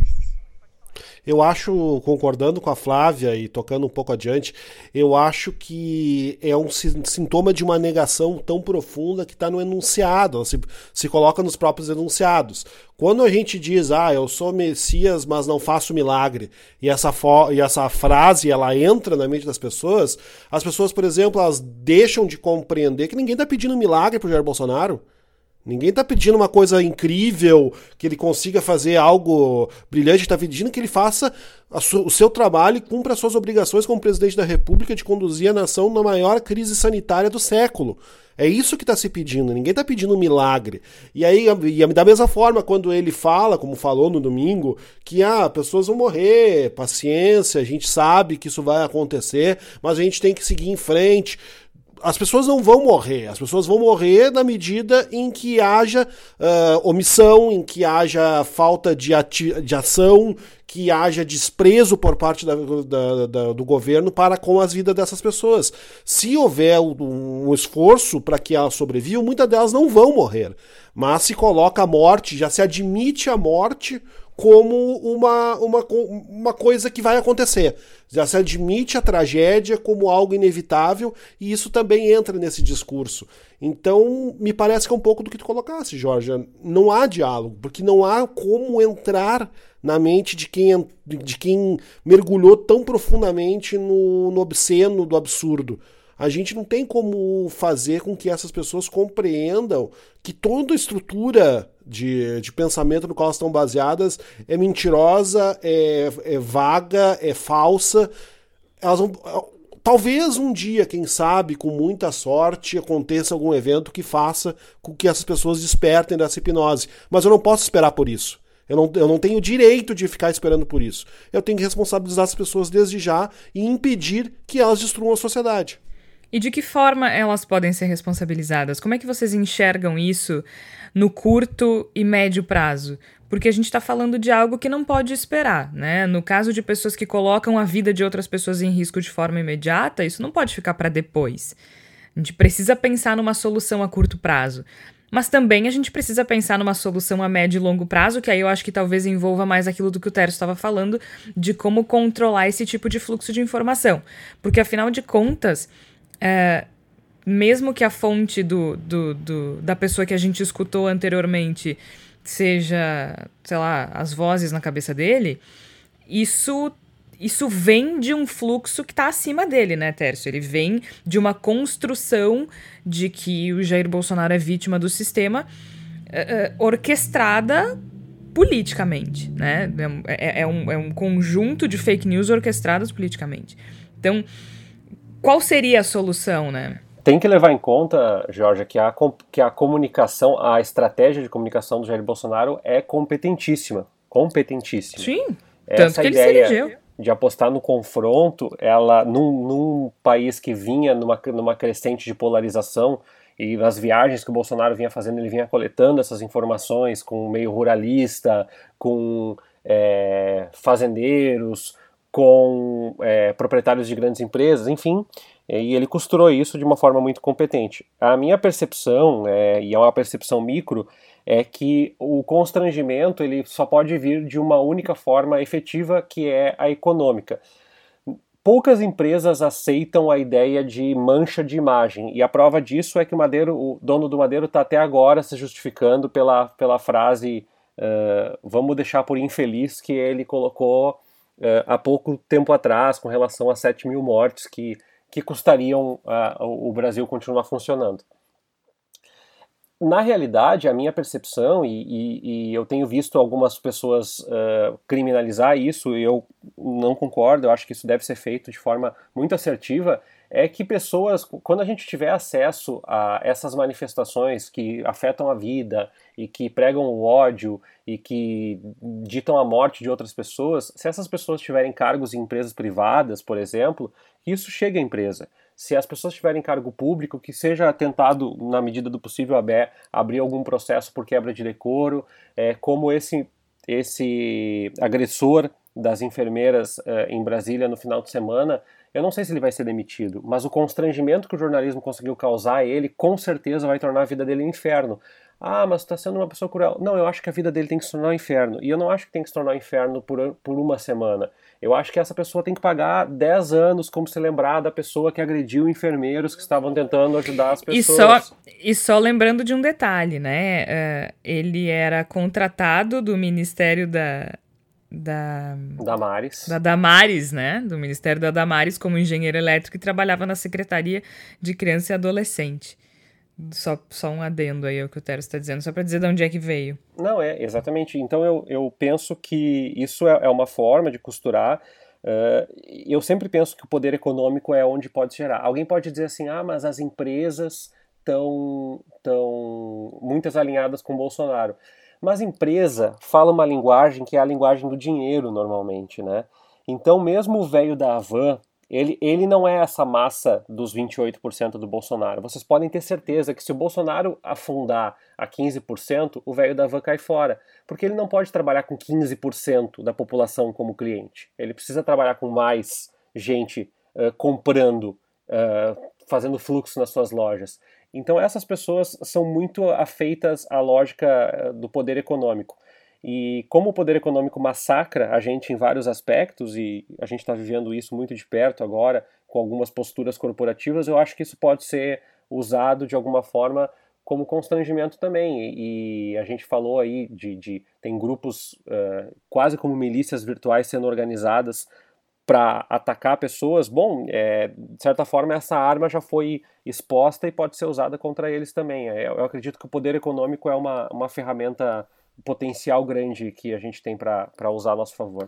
eu acho, concordando com a Flávia e tocando um pouco adiante, eu acho que é um sintoma de uma negação tão profunda que está no enunciado, se, se coloca nos próprios enunciados. Quando a gente diz, ah, eu sou Messias, mas não faço milagre, e essa, e essa frase ela entra na mente das pessoas, as pessoas, por exemplo, elas deixam de compreender que ninguém está pedindo milagre para o Jair Bolsonaro. Ninguém está pedindo uma coisa incrível, que ele consiga fazer algo brilhante, está pedindo que ele faça o seu trabalho e cumpra as suas obrigações como presidente da República de conduzir a nação na maior crise sanitária do século. É isso que está se pedindo, ninguém está pedindo um milagre. E aí, e da mesma forma, quando ele fala, como falou no domingo, que ah, pessoas vão morrer, paciência, a gente sabe que isso vai acontecer, mas a gente tem que seguir em frente as pessoas não vão morrer, as pessoas vão morrer na medida em que haja uh, omissão, em que haja falta de, de ação, que haja desprezo por parte da, da, da, do governo para com as vidas dessas pessoas. Se houver um, um esforço para que elas sobrevivam, muitas delas não vão morrer, mas se coloca a morte, já se admite a morte como uma, uma, uma coisa que vai acontecer. Já se admite a tragédia como algo inevitável e isso também entra nesse discurso. Então, me parece que é um pouco do que tu colocasse, Jorge. Não há diálogo, porque não há como entrar na mente de quem, de quem mergulhou tão profundamente no, no obsceno, do absurdo a gente não tem como fazer com que essas pessoas compreendam que toda estrutura de, de pensamento no qual elas estão baseadas é mentirosa, é, é vaga, é falsa. Elas vão, talvez um dia, quem sabe, com muita sorte, aconteça algum evento que faça com que essas pessoas despertem dessa hipnose. Mas eu não posso esperar por isso. Eu não, eu não tenho direito de ficar esperando por isso. Eu tenho que responsabilizar as pessoas desde já e impedir que elas destruam a sociedade. E de que forma elas podem ser responsabilizadas? Como é que vocês enxergam isso no curto e médio prazo? Porque a gente está falando de algo que não pode esperar, né? No caso de pessoas que colocam a vida de outras pessoas em risco de forma imediata, isso não pode ficar para depois. A gente precisa pensar numa solução a curto prazo. Mas também a gente precisa pensar numa solução a médio e longo prazo, que aí eu acho que talvez envolva mais aquilo do que o Tero estava falando, de como controlar esse tipo de fluxo de informação. Porque afinal de contas, é, mesmo que a fonte do, do, do, da pessoa que a gente escutou anteriormente seja, sei lá, as vozes na cabeça dele, isso isso vem de um fluxo que está acima dele, né, Tércio? Ele vem de uma construção de que o Jair Bolsonaro é vítima do sistema uh, orquestrada politicamente, né? É, é, é, um, é um conjunto de fake news orquestradas politicamente. Então, qual seria a solução, né? Tem que levar em conta, Jorge, que a, que a comunicação, a estratégia de comunicação do Jair Bolsonaro é competentíssima. Competentíssima. Sim, Essa tanto que ele se elegeu. De apostar no confronto, ela, num, num país que vinha numa, numa crescente de polarização, e nas viagens que o Bolsonaro vinha fazendo, ele vinha coletando essas informações com o meio ruralista, com é, fazendeiros, com é, proprietários de grandes empresas, enfim, e ele costurou isso de uma forma muito competente. A minha percepção, é, e é uma percepção micro, é que o constrangimento ele só pode vir de uma única forma efetiva, que é a econômica. Poucas empresas aceitam a ideia de mancha de imagem, e a prova disso é que o Madeiro, o dono do Madeiro está até agora se justificando pela, pela frase uh, vamos deixar por infeliz que ele colocou uh, há pouco tempo atrás com relação a 7 mil mortes que, que custariam uh, o Brasil continuar funcionando. Na realidade, a minha percepção, e, e, e eu tenho visto algumas pessoas uh, criminalizar isso, e eu não concordo, eu acho que isso deve ser feito de forma muito assertiva, é que pessoas, quando a gente tiver acesso a essas manifestações que afetam a vida e que pregam o ódio e que ditam a morte de outras pessoas, se essas pessoas tiverem cargos em empresas privadas, por exemplo, isso chega à empresa. Se as pessoas tiverem cargo público, que seja tentado, na medida do possível, abrir algum processo por quebra de decoro, é, como esse, esse agressor das enfermeiras é, em Brasília no final de semana, eu não sei se ele vai ser demitido, mas o constrangimento que o jornalismo conseguiu causar a ele com certeza vai tornar a vida dele um inferno. Ah, mas está sendo uma pessoa cruel. Não, eu acho que a vida dele tem que se tornar um inferno. E eu não acho que tem que se tornar um inferno por, por uma semana. Eu acho que essa pessoa tem que pagar 10 anos como se lembrar da pessoa que agrediu enfermeiros que estavam tentando ajudar as pessoas. E só, e só lembrando de um detalhe, né? Uh, ele era contratado do Ministério da, da Damares. Da Damares, né? Do Ministério da Damares como engenheiro elétrico e trabalhava na Secretaria de Criança e Adolescente Só, só um adendo aí ao que o Tero está dizendo, só para dizer de onde é que veio. Não, é, exatamente. Então eu, eu penso que isso é, é uma forma de costurar. Uh, eu sempre penso que o poder econômico é onde pode gerar. Alguém pode dizer assim, ah, mas as empresas estão tão muitas alinhadas com o Bolsonaro. Mas empresa fala uma linguagem que é a linguagem do dinheiro normalmente, né? Então mesmo o velho da Havan, ele, ele não é essa massa dos 28% do Bolsonaro. Vocês podem ter certeza que se o Bolsonaro afundar a 15%, o velho da van cai fora. Porque ele não pode trabalhar com 15% da população como cliente. Ele precisa trabalhar com mais gente uh, comprando, uh, fazendo fluxo nas suas lojas. Então essas pessoas são muito afeitas à lógica do poder econômico. E como o poder econômico massacra a gente em vários aspectos, e a gente está vivendo isso muito de perto agora, com algumas posturas corporativas, eu acho que isso pode ser usado de alguma forma como constrangimento também. E a gente falou aí de. de tem grupos uh, quase como milícias virtuais sendo organizadas para atacar pessoas. Bom, é, de certa forma, essa arma já foi exposta e pode ser usada contra eles também. Eu, eu acredito que o poder econômico é uma, uma ferramenta potencial grande que a gente tem para usar a nosso favor.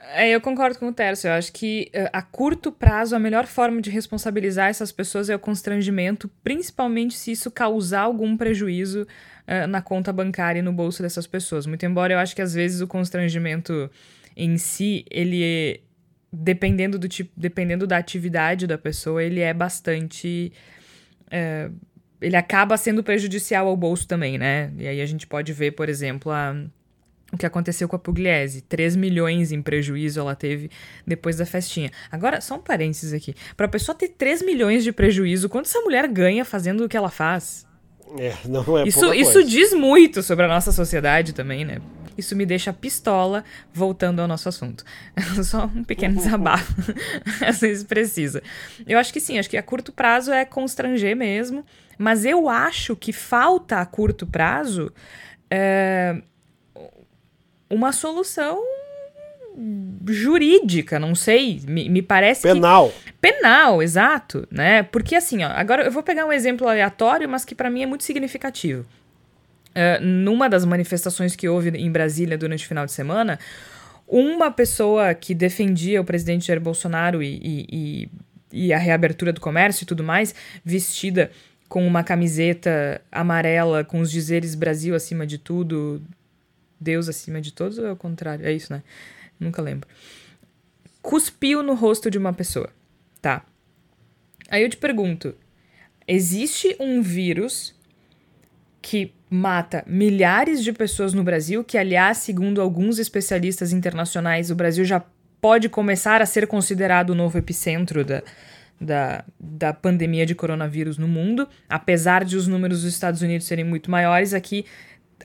É, eu concordo com o Tércio. Eu acho que uh, a curto prazo a melhor forma de responsabilizar essas pessoas é o constrangimento, principalmente se isso causar algum prejuízo uh, na conta bancária e no bolso dessas pessoas. Muito embora eu acho que às vezes o constrangimento em si, ele é, dependendo do tipo, dependendo da atividade da pessoa, ele é bastante uh, ele acaba sendo prejudicial ao bolso também, né? E aí a gente pode ver, por exemplo, a, o que aconteceu com a Pugliese. 3 milhões em prejuízo ela teve depois da festinha. Agora, só um parênteses aqui. Pra pessoa ter 3 milhões de prejuízo, quanto essa mulher ganha fazendo o que ela faz? É, não é isso, isso diz muito sobre a nossa sociedade também, né? Isso me deixa pistola, voltando ao nosso assunto. Só um pequeno desabafo. Às vezes precisa. Eu acho que sim, acho que a curto prazo é constranger mesmo. Mas eu acho que falta a curto prazo é, uma solução jurídica, não sei, me, me parece penal. Que... Penal, exato, né? Porque assim, ó, agora eu vou pegar um exemplo aleatório, mas que para mim é muito significativo. Uh, numa das manifestações que houve em Brasília durante o final de semana, uma pessoa que defendia o presidente Jair Bolsonaro e, e, e, e a reabertura do comércio e tudo mais, vestida com uma camiseta amarela com os dizeres Brasil acima de tudo, Deus acima de todos, ou é o contrário? É isso, né? Nunca lembro. Cuspiu no rosto de uma pessoa, tá? Aí eu te pergunto: existe um vírus que mata milhares de pessoas no Brasil, que, aliás, segundo alguns especialistas internacionais, o Brasil já pode começar a ser considerado o novo epicentro da, da, da pandemia de coronavírus no mundo. Apesar de os números dos Estados Unidos serem muito maiores, aqui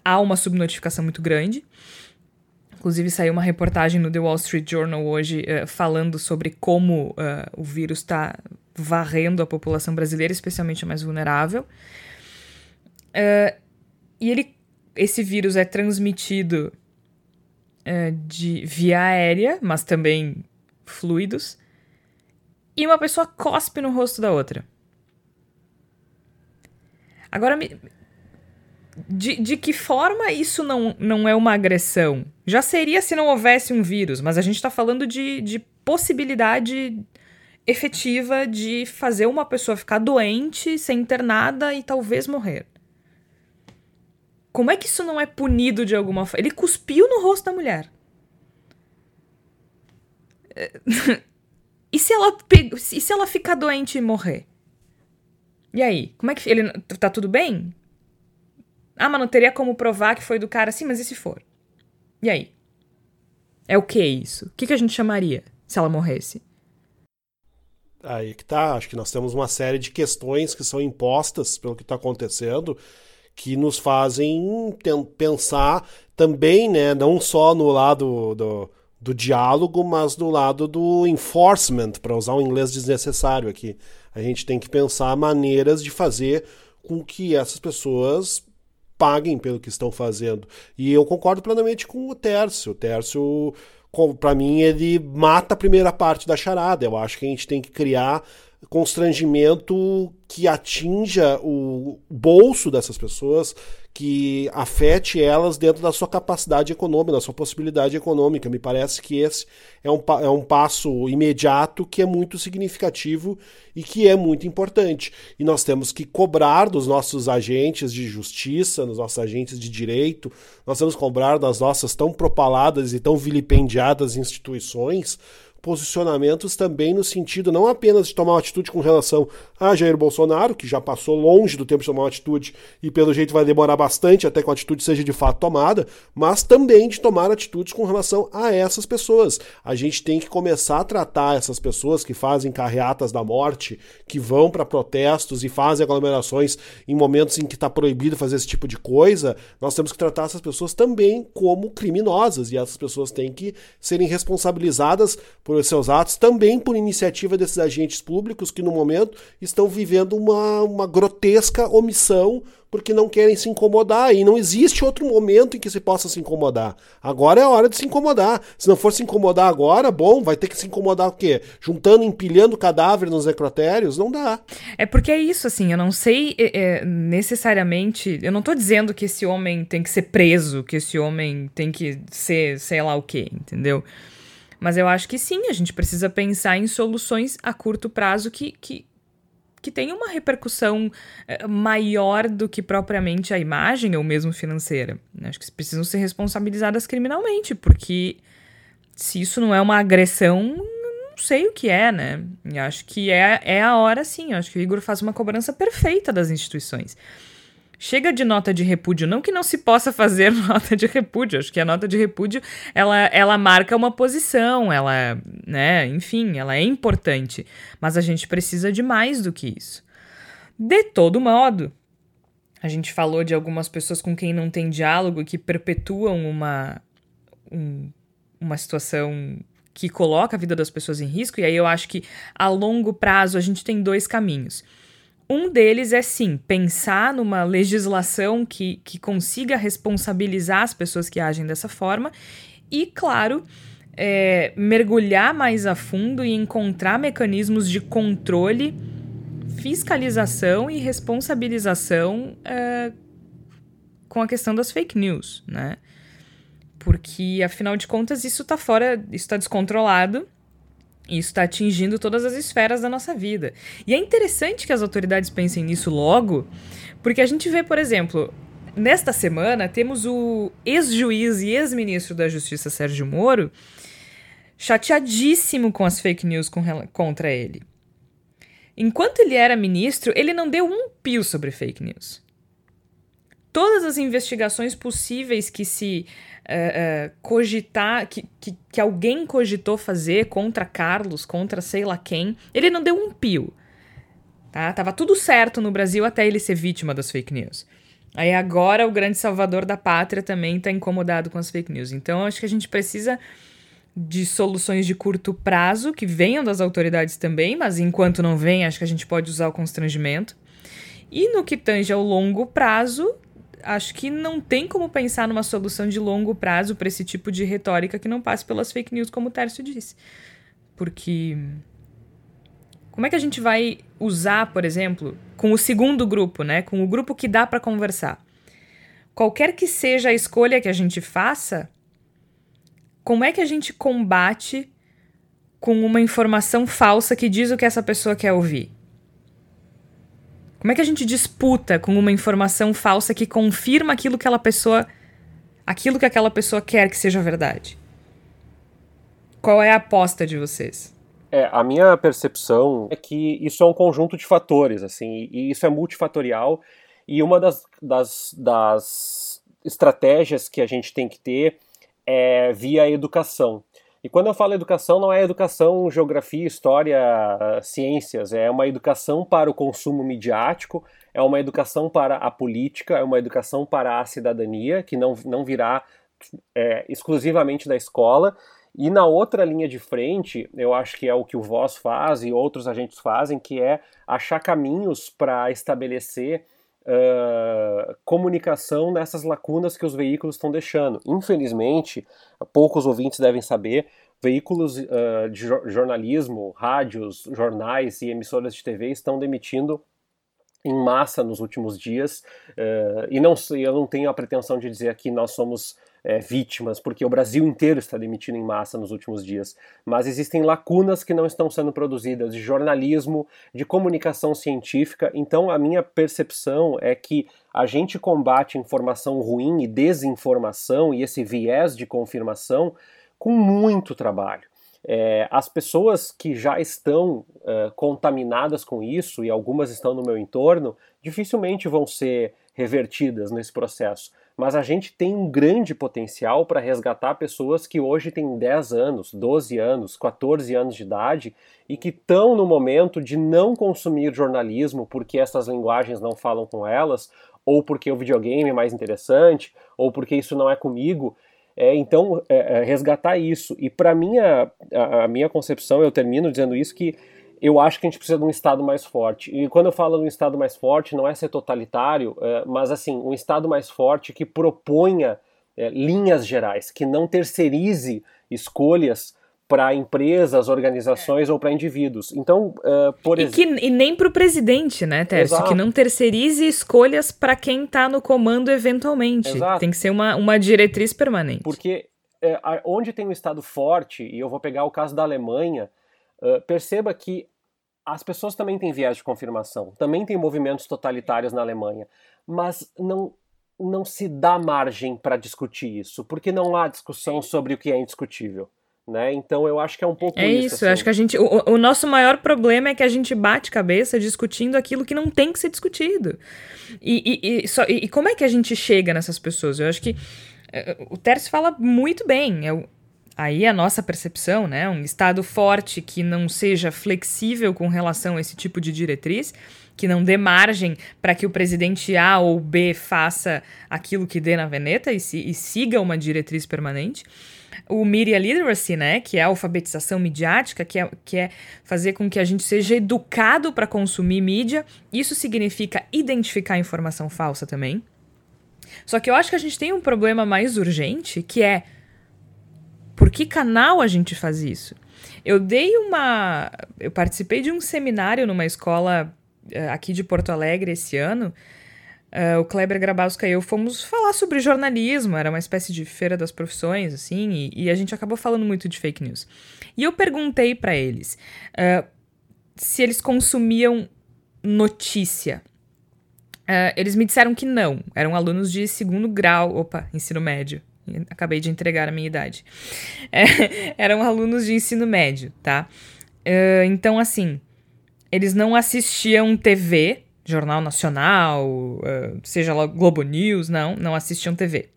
há uma subnotificação muito grande. Inclusive, saiu uma reportagem no The Wall Street Journal hoje uh, falando sobre como uh, o vírus está varrendo a população brasileira, especialmente a mais vulnerável. Uh, e ele, esse vírus é transmitido de via aérea, mas também fluidos e uma pessoa cospe no rosto da outra. Agora, me... de, de que forma isso não, não é uma agressão? Já seria se não houvesse um vírus, mas a gente está falando de, de possibilidade efetiva de fazer uma pessoa ficar doente, ser internada e talvez morrer. Como é que isso não é punido de alguma forma? Ele cuspiu no rosto da mulher. E se ela, e se ela ficar doente e morrer? E aí? Como é que. Ele tá tudo bem? Ah, mas não teria como provar que foi do cara assim, mas e se for? E aí? É o que isso? O que, que a gente chamaria se ela morresse? Aí que tá. Acho que nós temos uma série de questões que são impostas pelo que está acontecendo que nos fazem pensar também, né, não só no lado do, do diálogo, mas do lado do enforcement, para usar um inglês desnecessário aqui. A gente tem que pensar maneiras de fazer com que essas pessoas paguem pelo que estão fazendo. E eu concordo plenamente com o Tércio. O Tércio, para mim, ele mata a primeira parte da charada. Eu acho que a gente tem que criar constrangimento que atinja o bolso dessas pessoas, que afete elas dentro da sua capacidade econômica, da sua possibilidade econômica. Me parece que esse é um, é um passo imediato que é muito significativo e que é muito importante. E nós temos que cobrar dos nossos agentes de justiça, dos nossos agentes de direito, nós temos que cobrar das nossas tão propaladas e tão vilipendiadas instituições posicionamentos também no sentido não apenas de tomar uma atitude com relação a Jair Bolsonaro, que já passou longe do tempo de tomar uma atitude e pelo jeito vai demorar bastante até que a atitude seja de fato tomada, mas também de tomar atitudes com relação a essas pessoas. A gente tem que começar a tratar essas pessoas que fazem carreatas da morte, que vão para protestos e fazem aglomerações em momentos em que está proibido fazer esse tipo de coisa. Nós temos que tratar essas pessoas também como criminosas e essas pessoas têm que serem responsabilizadas por seus atos, também por iniciativa desses agentes públicos que no momento estão vivendo uma, uma grotesca omissão porque não querem se incomodar e não existe outro momento em que se possa se incomodar. Agora é a hora de se incomodar. Se não for se incomodar agora, bom, vai ter que se incomodar o quê? Juntando, empilhando cadáver nos necrotérios? Não dá. É porque é isso, assim, eu não sei é, é necessariamente. Eu não tô dizendo que esse homem tem que ser preso, que esse homem tem que ser sei lá o quê, entendeu? Mas eu acho que sim, a gente precisa pensar em soluções a curto prazo que, que, que tenham uma repercussão eh, maior do que propriamente a imagem ou mesmo financeira. Acho que precisam ser responsabilizadas criminalmente, porque se isso não é uma agressão, não sei o que é, né? Acho que é, é a hora sim. Acho que o Igor faz uma cobrança perfeita das instituições. Chega de nota de repúdio, não que não se possa fazer nota de repúdio, acho que a nota de repúdio, ela, ela marca uma posição, ela, né, enfim, ela é importante, mas a gente precisa de mais do que isso. De todo modo, a gente falou de algumas pessoas com quem não tem diálogo que perpetuam uma, um, uma situação que coloca a vida das pessoas em risco, e aí eu acho que a longo prazo a gente tem dois caminhos. Um deles é sim pensar numa legislação que, que consiga responsabilizar as pessoas que agem dessa forma e, claro, é, mergulhar mais a fundo e encontrar mecanismos de controle, fiscalização e responsabilização é, com a questão das fake news, né? Porque, afinal de contas, isso está fora, isso está descontrolado isso está atingindo todas as esferas da nossa vida. E é interessante que as autoridades pensem nisso logo, porque a gente vê, por exemplo, nesta semana temos o ex-juiz e ex-ministro da Justiça Sérgio Moro chateadíssimo com as fake news com, contra ele. Enquanto ele era ministro, ele não deu um pio sobre fake news. Todas as investigações possíveis que se uh, cogitar, que, que, que alguém cogitou fazer contra Carlos, contra sei lá quem, ele não deu um pio. Tá? Tava tudo certo no Brasil até ele ser vítima das fake news. Aí agora o grande salvador da pátria também está incomodado com as fake news. Então acho que a gente precisa de soluções de curto prazo que venham das autoridades também, mas enquanto não vem, acho que a gente pode usar o constrangimento. E no que tange ao longo prazo, acho que não tem como pensar numa solução de longo prazo para esse tipo de retórica que não passe pelas fake news, como o Tércio disse. Porque. Como é que a gente vai usar, por exemplo, com o segundo grupo, né? Com o grupo que dá para conversar? Qualquer que seja a escolha que a gente faça, como é que a gente combate com uma informação falsa que diz o que essa pessoa quer ouvir? Como é que a gente disputa com uma informação falsa que confirma aquilo que aquela pessoa aquilo que aquela pessoa quer que seja verdade? Qual é a aposta de vocês? É, a minha percepção é que isso é um conjunto de fatores, assim, e isso é multifatorial, e uma das, das, das estratégias que a gente tem que ter é via educação. E quando eu falo educação, não é educação, geografia, história, ciências, é uma educação para o consumo midiático, é uma educação para a política, é uma educação para a cidadania, que não, não virá é, exclusivamente da escola. E na outra linha de frente, eu acho que é o que o Voz faz e outros agentes fazem, que é achar caminhos para estabelecer uh, comunicação nessas lacunas que os veículos estão deixando. Infelizmente, poucos ouvintes devem saber, veículos uh, de jornalismo, rádios, jornais e emissoras de TV estão demitindo em massa nos últimos dias uh, e não eu não tenho a pretensão de dizer que nós somos é, vítimas, porque o Brasil inteiro está demitindo em massa nos últimos dias. Mas existem lacunas que não estão sendo produzidas de jornalismo, de comunicação científica. Então, a minha percepção é que a gente combate informação ruim e desinformação e esse viés de confirmação com muito trabalho. É, as pessoas que já estão é, contaminadas com isso, e algumas estão no meu entorno, dificilmente vão ser revertidas nesse processo mas a gente tem um grande potencial para resgatar pessoas que hoje têm 10 anos, 12 anos, 14 anos de idade e que estão no momento de não consumir jornalismo porque essas linguagens não falam com elas, ou porque o videogame é mais interessante, ou porque isso não é comigo. É, então, é, é resgatar isso. E para minha, a, a minha concepção, eu termino dizendo isso, que eu acho que a gente precisa de um Estado mais forte. E quando eu falo de um Estado mais forte, não é ser totalitário, é, mas assim, um Estado mais forte que proponha é, linhas gerais, que não terceirize escolhas para empresas, organizações é. ou para indivíduos. Então, uh, por exemplo. E, e nem para o presidente, né, Tércio? Exato. Que não terceirize escolhas para quem está no comando eventualmente. Exato. Tem que ser uma, uma diretriz permanente. Porque é, onde tem um Estado forte, e eu vou pegar o caso da Alemanha, uh, perceba que as pessoas também têm viés de confirmação, também tem movimentos totalitários na Alemanha, mas não, não se dá margem para discutir isso, porque não há discussão sobre o que é indiscutível. Né? Então eu acho que é um pouco é isso. isso assim. eu acho que a gente, o, o, nosso maior problema é que a gente bate cabeça discutindo aquilo que não tem que ser discutido. E, e, e, só, e como é que a gente chega nessas pessoas? Eu acho que uh, o Tércio fala muito bem. É, aí a nossa percepção, né? Um Estado forte que não seja flexível com relação a esse tipo de diretriz, que não dê margem para que o presidente A ou B faça aquilo que dê na veneta e, se, e siga uma diretriz permanente. O Media Literacy, né, que é a alfabetização midiática, que é, que é fazer com que a gente seja educado para consumir mídia. Isso significa identificar informação falsa também. Só que eu acho que a gente tem um problema mais urgente, que é por que canal a gente faz isso? Eu dei uma. Eu participei de um seminário numa escola uh, aqui de Porto Alegre esse ano. Uh, o Kleber Grabowska e eu fomos falar sobre jornalismo, era uma espécie de feira das profissões, assim, e, e a gente acabou falando muito de fake news. E eu perguntei para eles uh, se eles consumiam notícia. Uh, eles me disseram que não, eram alunos de segundo grau, opa, ensino médio. Acabei de entregar a minha idade. É, eram alunos de ensino médio, tá? Uh, então, assim, eles não assistiam TV, Jornal Nacional, uh, seja lá Globo News, não, não assistiam TV.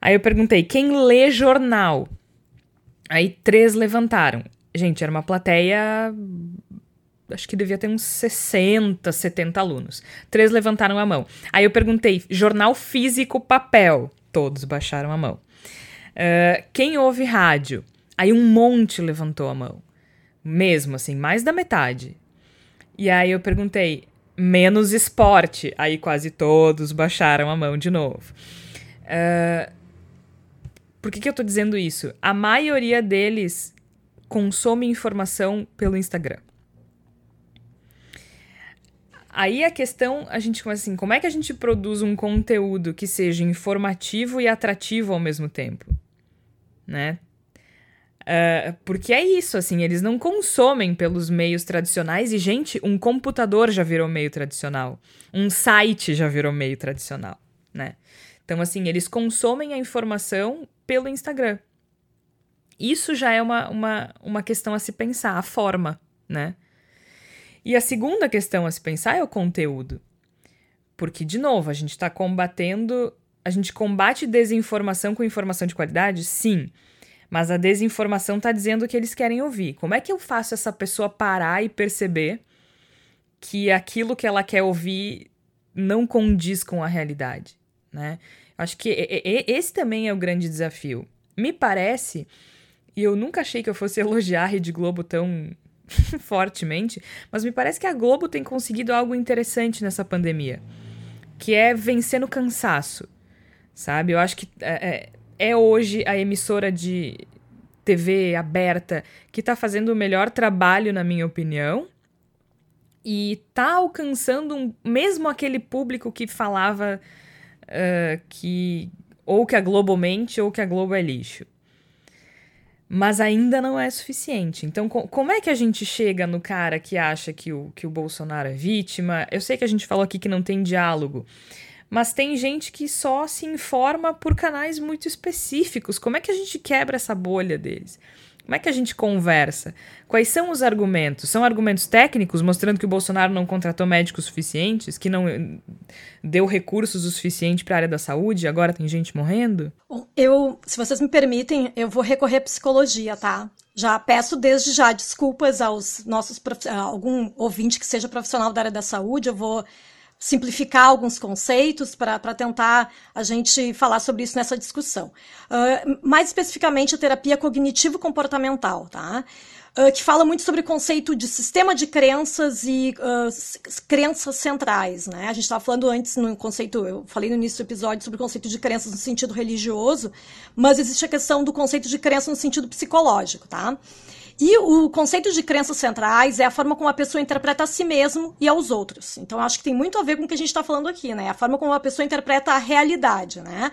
Aí eu perguntei, quem lê jornal? Aí três levantaram. Gente, era uma plateia. Acho que devia ter uns 60, 70 alunos. Três levantaram a mão. Aí eu perguntei: jornal físico, papel? Todos baixaram a mão. Uh, quem ouve rádio? Aí um monte levantou a mão. Mesmo assim, mais da metade. E aí eu perguntei: menos esporte? Aí quase todos baixaram a mão de novo. Uh, por que, que eu tô dizendo isso? A maioria deles consome informação pelo Instagram. Aí a questão, a gente começa assim, como é que a gente produz um conteúdo que seja informativo e atrativo ao mesmo tempo? Né? Uh, porque é isso, assim, eles não consomem pelos meios tradicionais e, gente, um computador já virou meio tradicional. Um site já virou meio tradicional, né? Então, assim, eles consomem a informação pelo Instagram. Isso já é uma, uma, uma questão a se pensar, a forma, né? E a segunda questão a se pensar é o conteúdo. Porque, de novo, a gente está combatendo. A gente combate desinformação com informação de qualidade? Sim. Mas a desinformação está dizendo o que eles querem ouvir. Como é que eu faço essa pessoa parar e perceber que aquilo que ela quer ouvir não condiz com a realidade? Né? Acho que esse também é o grande desafio. Me parece, e eu nunca achei que eu fosse elogiar a Rede Globo tão fortemente, mas me parece que a Globo tem conseguido algo interessante nessa pandemia, que é vencer no cansaço, sabe? Eu acho que é, é, é hoje a emissora de TV aberta que está fazendo o melhor trabalho, na minha opinião, e tá alcançando um, mesmo aquele público que falava uh, que ou que a Globo mente ou que a Globo é lixo. Mas ainda não é suficiente. Então, co como é que a gente chega no cara que acha que o, que o Bolsonaro é vítima? Eu sei que a gente falou aqui que não tem diálogo, mas tem gente que só se informa por canais muito específicos. Como é que a gente quebra essa bolha deles? Como é que a gente conversa? Quais são os argumentos? São argumentos técnicos mostrando que o Bolsonaro não contratou médicos suficientes, que não eh, deu recursos o suficiente para a área da saúde agora tem gente morrendo? Eu, se vocês me permitem, eu vou recorrer à psicologia, tá? Já peço desde já desculpas aos nossos algum ouvinte que seja profissional da área da saúde, eu vou simplificar alguns conceitos para tentar a gente falar sobre isso nessa discussão. Uh, mais especificamente, a terapia cognitivo-comportamental, tá? Uh, que fala muito sobre o conceito de sistema de crenças e uh, crenças centrais, né? A gente estava falando antes no conceito, eu falei no início do episódio sobre o conceito de crenças no sentido religioso, mas existe a questão do conceito de crença no sentido psicológico, tá? E o conceito de crenças centrais é a forma como a pessoa interpreta a si mesmo e aos outros. Então, acho que tem muito a ver com o que a gente está falando aqui, né? A forma como a pessoa interpreta a realidade, né?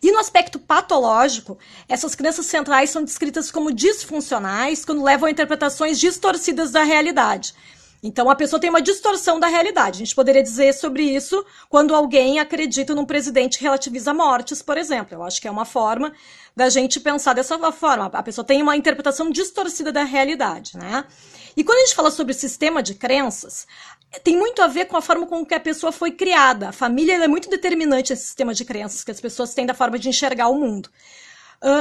E no aspecto patológico, essas crenças centrais são descritas como disfuncionais quando levam a interpretações distorcidas da realidade. Então a pessoa tem uma distorção da realidade. A gente poderia dizer sobre isso quando alguém acredita num presidente que relativiza mortes, por exemplo. Eu acho que é uma forma da gente pensar dessa forma. A pessoa tem uma interpretação distorcida da realidade, né? E quando a gente fala sobre sistema de crenças, tem muito a ver com a forma com que a pessoa foi criada. A família é muito determinante esse sistema de crenças que as pessoas têm da forma de enxergar o mundo.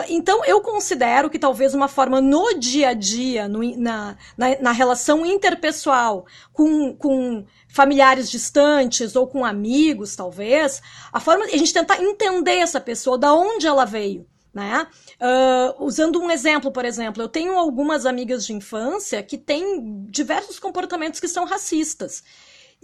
Então, eu considero que talvez uma forma no dia a dia, no, na, na, na, relação interpessoal com, com familiares distantes ou com amigos, talvez, a forma a gente tentar entender essa pessoa, da onde ela veio. Né? Uh, usando um exemplo, por exemplo, eu tenho algumas amigas de infância que têm diversos comportamentos que são racistas.